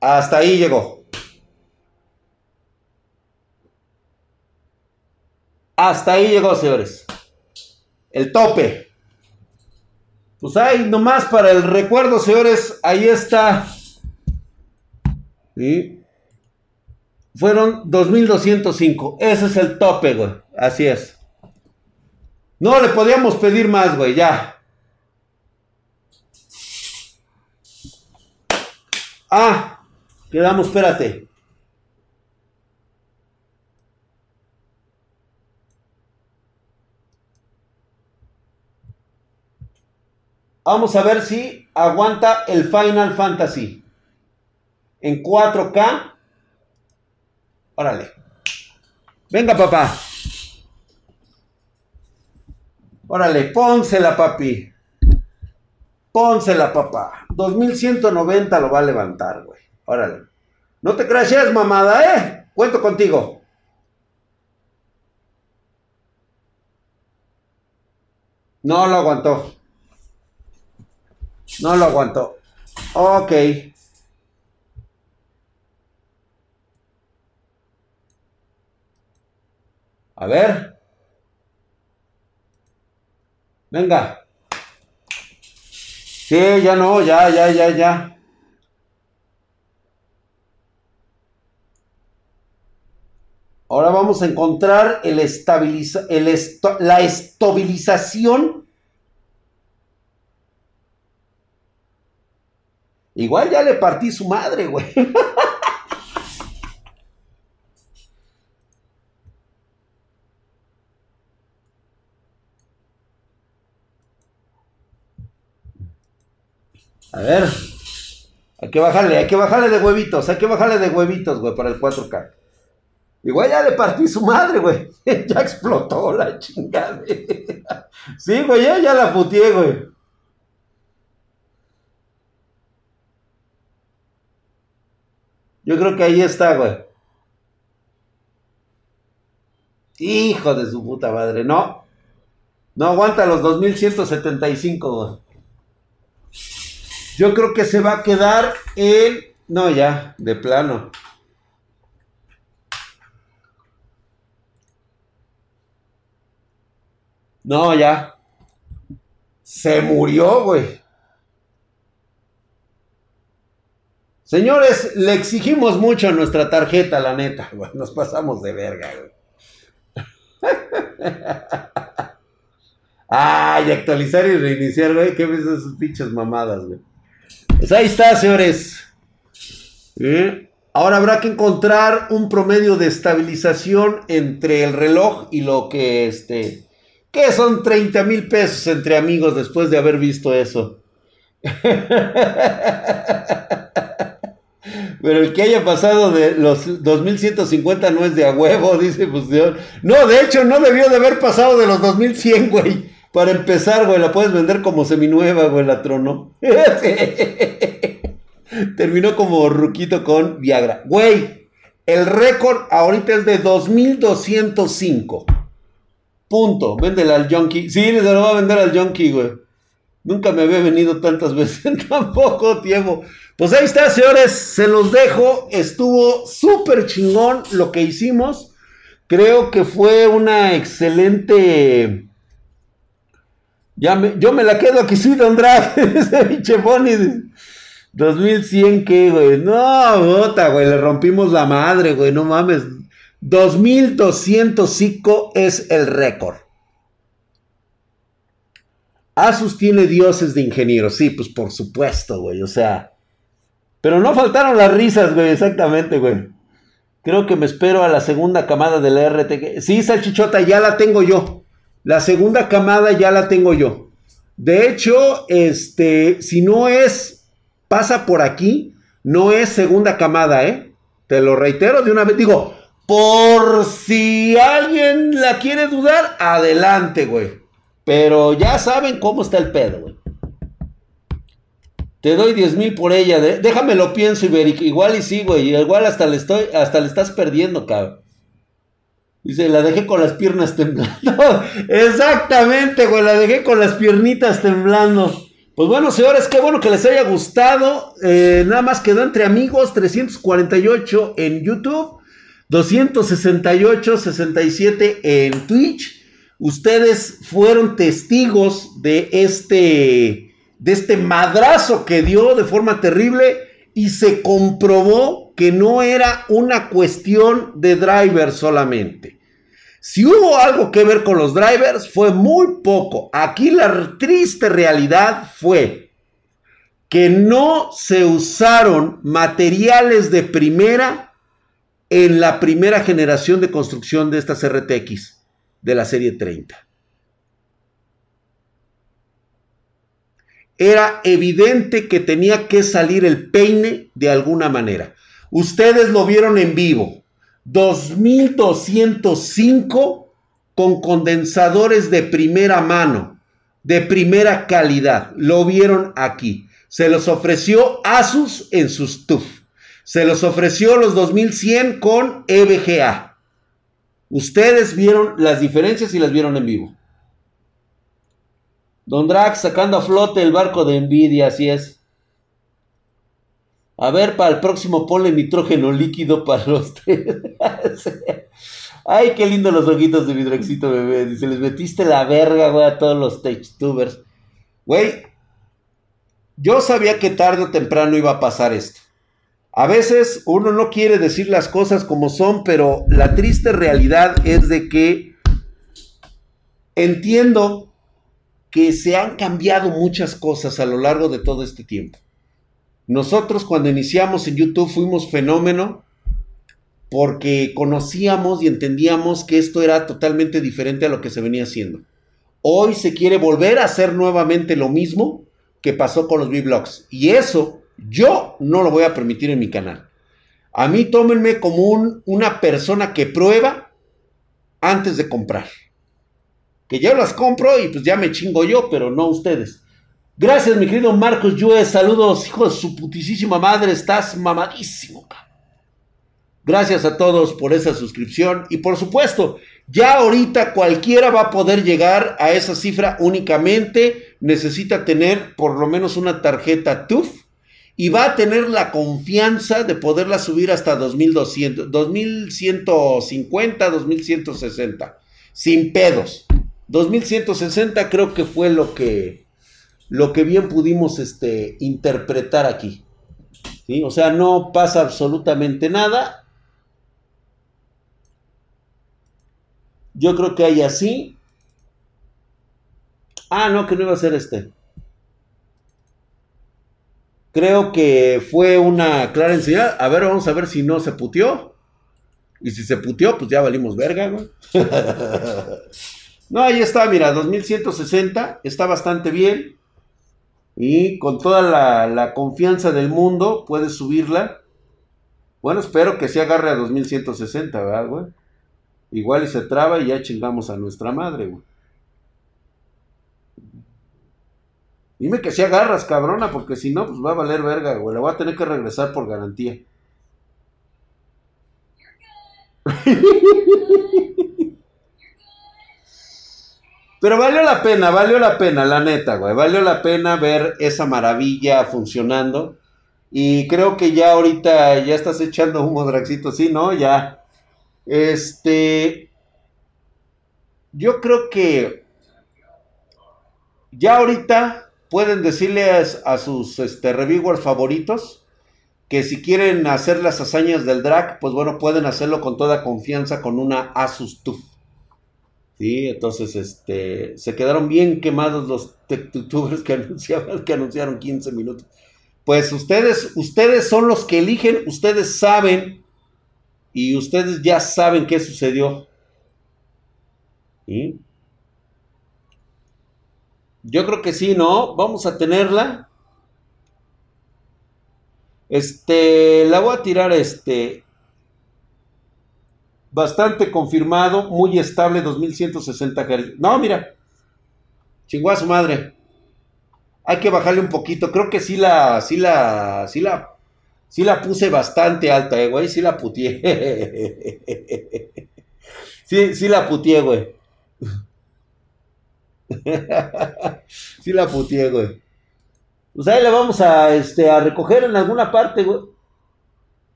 hasta ahí llegó. Hasta ahí llegó, señores. El tope. Pues ahí nomás para el recuerdo, señores. Ahí está. ¿Sí? Fueron 2205. Ese es el tope, güey. Así es. No le podíamos pedir más, güey. Ya. Ah, quedamos, espérate. Vamos a ver si aguanta el Final Fantasy. En 4K. Órale. Venga, papá. Órale, pónsela, papi. Pónsela, papá. 2190 lo va a levantar, güey. Órale. No te crashes, mamada, ¿eh? Cuento contigo. No lo aguantó. No lo aguantó. Ok. A ver. Venga. Sí, ya no, ya, ya, ya, ya. Ahora vamos a encontrar el estabiliza, el la estabilización. Igual ya le partí su madre, güey. (laughs) A ver. Hay que bajarle, hay que bajarle de huevitos, hay que bajarle de huevitos, güey, para el 4K. Igual ya le partí su madre, güey. (laughs) ya explotó la chingada. (laughs) sí, güey, ya, ya la puteé, güey. Yo creo que ahí está, güey. Hijo de su puta madre, no. No aguanta los 2175, güey. Yo creo que se va a quedar en No, ya, de plano. No, ya. Se murió, güey. Señores, le exigimos mucho a nuestra tarjeta, la neta. Nos pasamos de verga, güey. (laughs) Ay, actualizar y reiniciar, güey. ¿Qué ves esas pinches mamadas, güey? Pues ahí está, señores. ¿Eh? Ahora habrá que encontrar un promedio de estabilización entre el reloj y lo que este. ¿Qué son 30 mil pesos entre amigos después de haber visto eso? (laughs) Pero el que haya pasado de los 2150 no es de a huevo, dice Fusión. No, de hecho, no debió de haber pasado de los 2100, güey. Para empezar, güey, la puedes vender como seminueva, güey, la trono. (laughs) Terminó como ruquito con Viagra. Güey, el récord ahorita es de 2205. Punto. Véndela al junkie. Sí, se lo va a vender al junkie, güey. Nunca me había venido tantas (laughs) veces en tan poco tiempo. Pues ahí está, señores, se los dejo. Estuvo súper chingón lo que hicimos. Creo que fue una excelente... Yo me la quedo aquí, sí, Don Drag. Ese pinche 2100, ¿qué, güey? No, bota, güey. Le rompimos la madre, güey. No mames. 2205 es el récord. Asus tiene dioses de ingenieros. Sí, pues por supuesto, güey. O sea. Pero no faltaron las risas, güey, exactamente, güey. Creo que me espero a la segunda camada de la RTG. Sí, salchichota, ya la tengo yo. La segunda camada ya la tengo yo. De hecho, este, si no es, pasa por aquí, no es segunda camada, ¿eh? Te lo reitero de una vez. Digo, por si alguien la quiere dudar, adelante, güey. Pero ya saben cómo está el pedo, güey. Te doy 10 mil por ella. déjame lo pienso, Iberic. Igual y sí, güey. Igual hasta le estoy, hasta le estás perdiendo, cabrón. Dice, la dejé con las piernas temblando. (laughs) Exactamente, güey. La dejé con las piernitas temblando. Pues bueno, señores, qué bueno que les haya gustado. Eh, nada más quedó entre amigos. 348 en YouTube. 268, 67 en Twitch. Ustedes fueron testigos de este de este madrazo que dio de forma terrible y se comprobó que no era una cuestión de drivers solamente. Si hubo algo que ver con los drivers, fue muy poco. Aquí la triste realidad fue que no se usaron materiales de primera en la primera generación de construcción de estas RTX de la serie 30. era evidente que tenía que salir el peine de alguna manera. Ustedes lo vieron en vivo. 2205 con condensadores de primera mano, de primera calidad. Lo vieron aquí. Se los ofreció Asus en sus TUF. Se los ofreció los 2100 con EVGA. Ustedes vieron las diferencias y las vieron en vivo. Don Drax sacando a flote el barco de envidia, así es. A ver, para el próximo ponle nitrógeno líquido para los (laughs) tres. (laughs) Ay, qué lindo los ojitos de mi Draxito bebé. Dice, les metiste la verga, güey, a todos los textubers. Güey, yo sabía que tarde o temprano iba a pasar esto. A veces uno no quiere decir las cosas como son, pero la triste realidad es de que entiendo que se han cambiado muchas cosas a lo largo de todo este tiempo. Nosotros cuando iniciamos en YouTube fuimos fenómeno porque conocíamos y entendíamos que esto era totalmente diferente a lo que se venía haciendo. Hoy se quiere volver a hacer nuevamente lo mismo que pasó con los V-Blogs. Y eso yo no lo voy a permitir en mi canal. A mí tómenme como una persona que prueba antes de comprar que yo las compro y pues ya me chingo yo, pero no ustedes. Gracias, mi querido Marcos Yue. Saludos, hijo de su putísima madre. Estás mamadísimo, Gracias a todos por esa suscripción. Y por supuesto, ya ahorita cualquiera va a poder llegar a esa cifra únicamente. Necesita tener por lo menos una tarjeta TUF y va a tener la confianza de poderla subir hasta 2200, 2150, 2160, sin pedos. 2160 creo que fue lo que, lo que bien pudimos este, interpretar aquí. ¿sí? O sea, no pasa absolutamente nada. Yo creo que hay así. Ah, no, que no iba a ser este. Creo que fue una clara enseñanza. A ver, vamos a ver si no se putió. Y si se putió, pues ya valimos verga, ¿no? (laughs) no, ahí está, mira, 2160. Está bastante bien. Y con toda la, confianza del mundo, puedes subirla. Bueno, espero que se agarre a 2160, ¿verdad, güey? Igual y se traba y ya chingamos a nuestra madre, güey. Dime que si agarras, cabrona, porque si no, pues va a valer verga, güey. La voy a tener que regresar por garantía. (laughs) Pero valió la pena, valió la pena, la neta, güey. Valió la pena ver esa maravilla funcionando. Y creo que ya ahorita ya estás echando humo, Draxito, sí, ¿no? Ya. Este. Yo creo que. Ya ahorita pueden decirle a, sus este, reviewers favoritos que si quieren hacer las hazañas del drag, pues bueno, pueden hacerlo con toda confianza con una Asus TUF. Sí, entonces este, se quedaron bien quemados los youtubers que, (laughs) anunciaban, que anunciaron 15 minutos. Pues ustedes, ustedes son los que eligen, ustedes saben y ustedes ya saben qué sucedió. Yo creo que sí, ¿no? Vamos a tenerla. Este, la voy a tirar, este, bastante confirmado, muy estable, 2160 Hz. No, mira, chingó a su madre. Hay que bajarle un poquito. Creo que sí la, sí la, sí la, sí la puse bastante alta, eh, güey. Sí la putié. (laughs) sí, sí la putié, güey. (laughs) sí la putié, güey. Pues ahí la vamos a, este, a recoger en alguna parte, güey.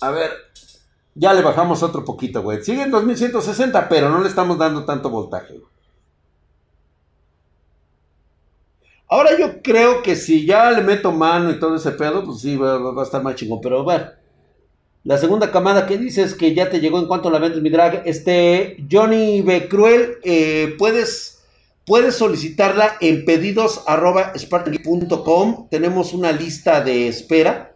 A ver, ya le bajamos otro poquito, güey. Sigue en 2160, pero no le estamos dando tanto voltaje, güey. Ahora yo creo que si ya le meto mano y todo ese pedo, pues sí, va, a estar más chingón. Pero a ver, la segunda camada que dices que ya te llegó en cuanto la vendes mi drag. Este, Johnny B. Cruel, eh, puedes, puedes solicitarla en pedidos arroba Tenemos una lista de espera.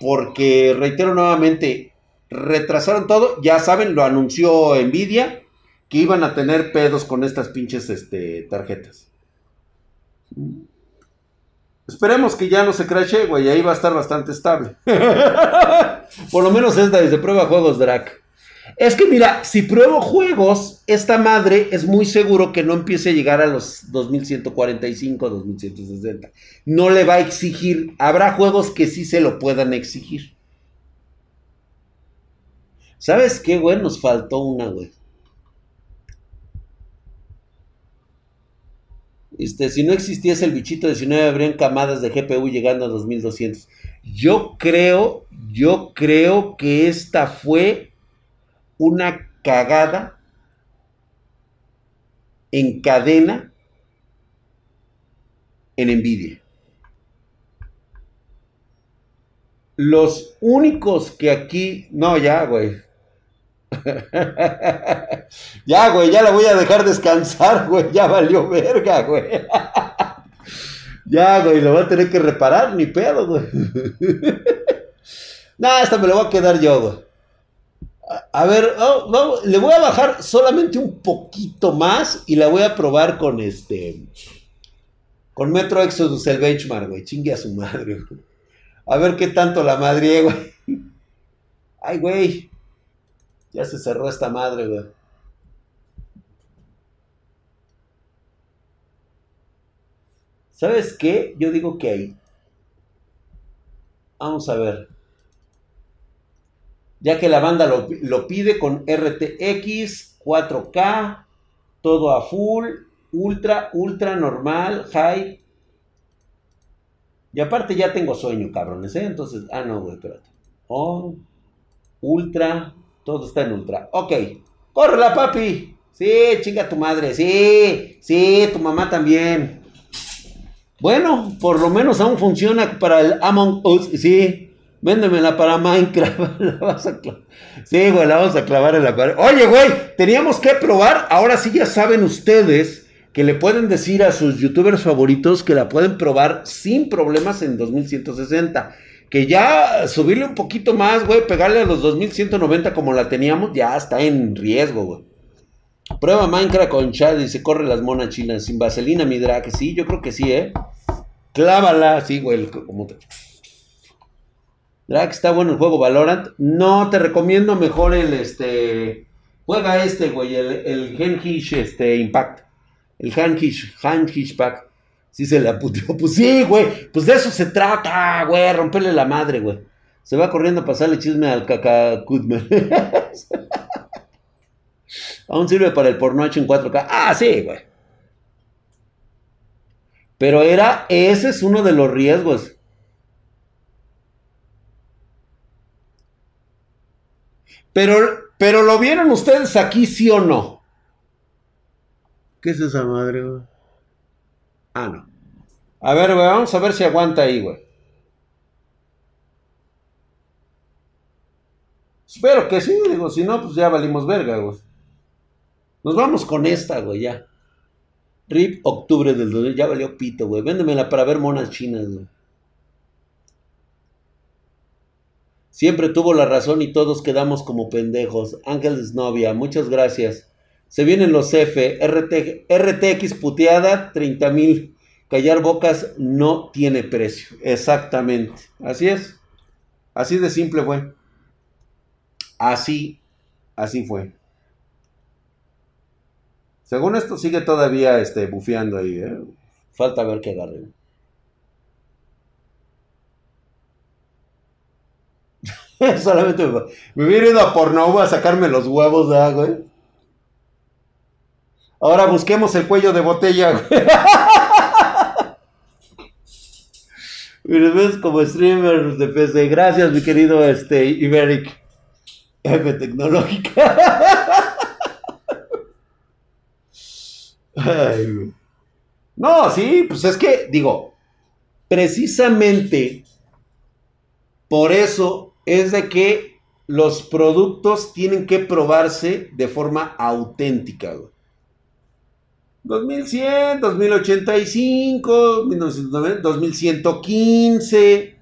Porque, reitero nuevamente, retrasaron todo. Ya saben, lo anunció Nvidia. Que iban a tener pedos con estas pinches este, tarjetas. Esperemos que ya no se crashe, güey. Ahí va a estar bastante estable. (laughs) Por lo menos esta desde prueba juegos Drac. Es que mira, si pruebo juegos, esta madre es muy seguro que no empiece a llegar a los 2145, 2160. No le va a exigir. Habrá juegos que sí se lo puedan exigir. ¿Sabes qué, güey? Nos faltó una, güey. Este, si no existiese el bichito 19, habrían camadas de GPU llegando a 2200. Yo creo, yo creo que esta fue una cagada en cadena en Nvidia. Los únicos que aquí, no, ya, güey. (laughs) ya, güey, ya la voy a dejar descansar, güey. Ya valió verga, güey. (laughs) ya, güey, lo voy a tener que reparar, ni pedo, güey. (laughs) nah, esta me la voy a quedar yo, güey. A, ver, le voy a bajar solamente un poquito más y la voy a probar con este. Con Metro Exodus, el benchmark, güey. Chingue a su madre, güey. A ver qué tanto la madre, güey. Ay, güey. Ya se cerró esta madre, güey. ¿Sabes qué? Yo digo que hay. Vamos a ver. Ya que la banda lo, lo pide con RTX, 4K, todo a full, ultra, ultra normal, high. Y aparte ya tengo sueño, cabrones, ¿eh? Entonces, ah, no, güey, espérate. On, ultra, todo está en ultra. Ok, córrela, papi. Sí, chinga tu madre. Sí, sí, tu mamá también. Bueno, por lo menos aún funciona para el Among Us. Sí, véndemela para Minecraft. (laughs) La vas a sí, güey, la vamos a clavar en la pared. Oye, güey, teníamos que probar. Ahora sí ya saben ustedes que le pueden decir a sus youtubers favoritos que la pueden probar sin problemas en 2160. Que ya subirle un poquito más, güey, pegarle a los 2190 como la teníamos, ya está en riesgo, güey. Prueba Minecraft con Chad y se corre las monas chinas sin vaselina, mi drag. Sí, yo creo que sí, ¿eh? Clávala, sí, güey. Como te... Está bueno el juego Valorant. No, te recomiendo mejor el, este... Juega este, güey, el, el este, Impact. El Hankish, Hankish Pack. Sí se la puteó. (laughs) Pues sí, güey. Pues de eso se trata, güey. Romperle la madre, güey. Se va corriendo a pasarle chisme al caca (laughs) Aún sirve para el porno hecho en 4K. Ah, sí, güey. Pero era, ese es uno de los riesgos. Pero, pero lo vieron ustedes aquí, sí o no. ¿Qué es esa madre, güey? Ah, no. A ver, güey, vamos a ver si aguanta ahí, güey. Espero que sí, digo, si no, pues ya valimos verga, güey. Nos vamos con esta, güey, ya. RIP octubre del 2000, ya valió pito, güey. Véndemela para ver monas chinas, güey. Siempre tuvo la razón y todos quedamos como pendejos. Ángeles novia, muchas gracias. Se vienen los F, RT, RTX puteada, 30 mil. Callar bocas no tiene precio. Exactamente. Así es. Así de simple fue. Así, así fue. Según esto sigue todavía este, bufeando ahí. ¿eh? Falta ver qué agarre. (laughs) Solamente me, me, hubiera ido a Pornhub a sacarme los huevos, de agua. Ahora busquemos el cuello de botella, (laughs) güey. Mira, ves como streamer de PC. Gracias, mi querido este, Iberic. F tecnológica. (laughs) No, sí, pues es que, digo, precisamente por eso es de que los productos tienen que probarse de forma auténtica. 2100, 2085, 2115.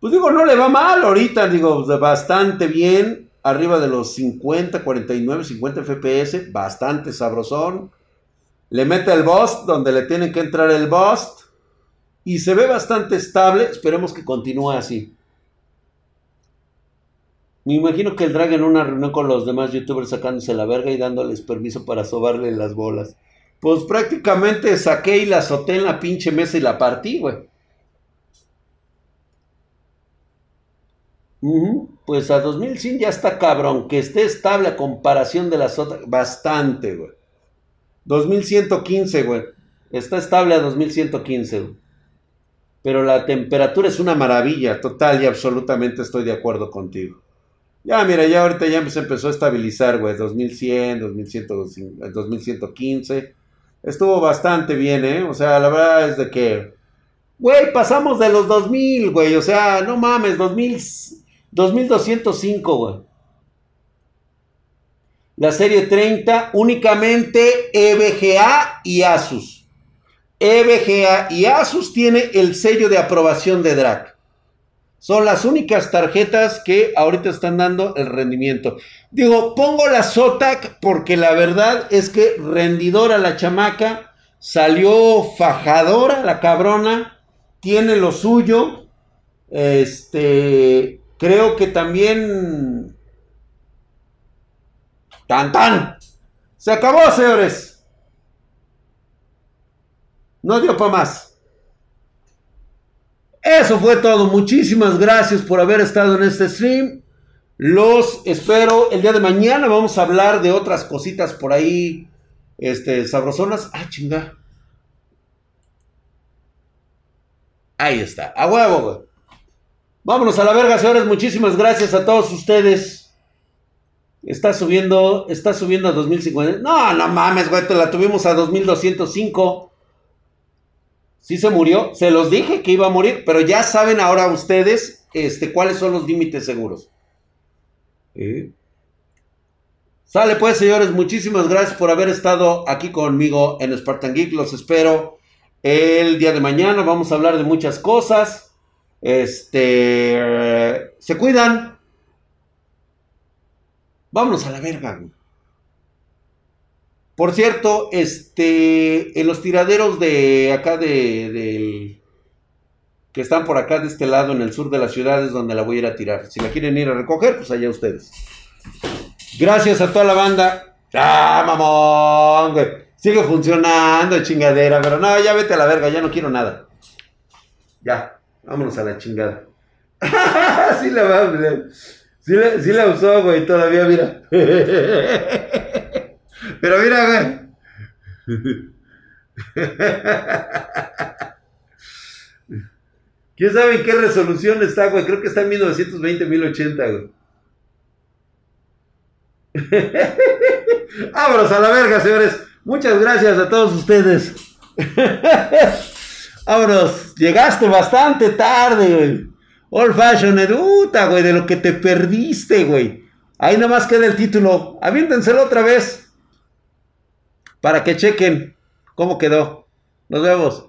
Pues digo, no le va mal ahorita, digo, bastante bien. Arriba de los 50, 49, 50 FPS, bastante sabrosón. Le mete el bust donde le tienen que entrar el bust. Y se ve bastante estable. Esperemos que continúe así. Me imagino que el drag en una reunión con los demás youtubers sacándose la verga y dándoles permiso para sobarle las bolas. Pues prácticamente saqué y la azoté en la pinche mesa y la partí, güey. Pues a 2100 ya está cabrón. Que esté estable a comparación de las otras. Bastante, güey. 2115, güey. Está estable a 2115, güey. Pero la temperatura es una maravilla, total y absolutamente estoy de acuerdo contigo. Ya, mira, ya ahorita ya se empezó a estabilizar, güey. 2100, 2100, 2115. Estuvo bastante bien, ¿eh? O sea, la verdad es de que... Güey, pasamos de los 2000, güey. O sea, no mames, 2000, 2205, güey. La serie 30 únicamente EVGA y Asus. EVGA y Asus tiene el sello de aprobación de DRAC. Son las únicas tarjetas que ahorita están dando el rendimiento. Digo, pongo la Zotac porque la verdad es que rendidora la chamaca, salió fajadora la cabrona, tiene lo suyo. Este, creo que también Tan tan. Se acabó, señores. No dio para más. Eso fue todo. Muchísimas gracias por haber estado en este stream. Los espero el día de mañana. Vamos a hablar de otras cositas por ahí este, sabrosonas. Ah, chinga. Ahí está, a huevo, güey. Vámonos a la verga, señores. Muchísimas gracias a todos ustedes. Está subiendo, está subiendo a 2050. No, no mames, güey, la tuvimos a 2205. Sí se murió. Se los dije que iba a morir, pero ya saben ahora ustedes este, cuáles son los límites seguros. Sale pues, señores. Muchísimas gracias por haber estado aquí conmigo en Spartan Geek. Los espero el día de mañana. Vamos a hablar de muchas cosas. Este. Se cuidan. Vámonos a la verga, Por cierto, este. En los tiraderos de acá de. Que están por acá de este lado, en el sur de la ciudad, es donde la voy a ir a tirar. Si la quieren ir a recoger, pues allá ustedes. Gracias a toda la banda. ¡Ah, mamón, güey! Sigue funcionando, chingadera, pero no, ya vete a la verga, ya no quiero nada. Ya. Vámonos a la chingada. (laughs) sí la va, sí la, sí la usó, güey, todavía, mira. (laughs) Pero mira, güey. (laughs) ¿Quién sabe en qué resolución está, güey? Creo que está en 1920, 1080, güey. (laughs) Vámonos a la verga, señores. Muchas gracias a todos ustedes. (laughs) Vámonos, llegaste bastante tarde, güey. Old Fashion Eduta, güey, de lo que te perdiste, güey. Ahí nomás queda el título. Aviéntenselo otra vez. Para que chequen cómo quedó. Nos vemos.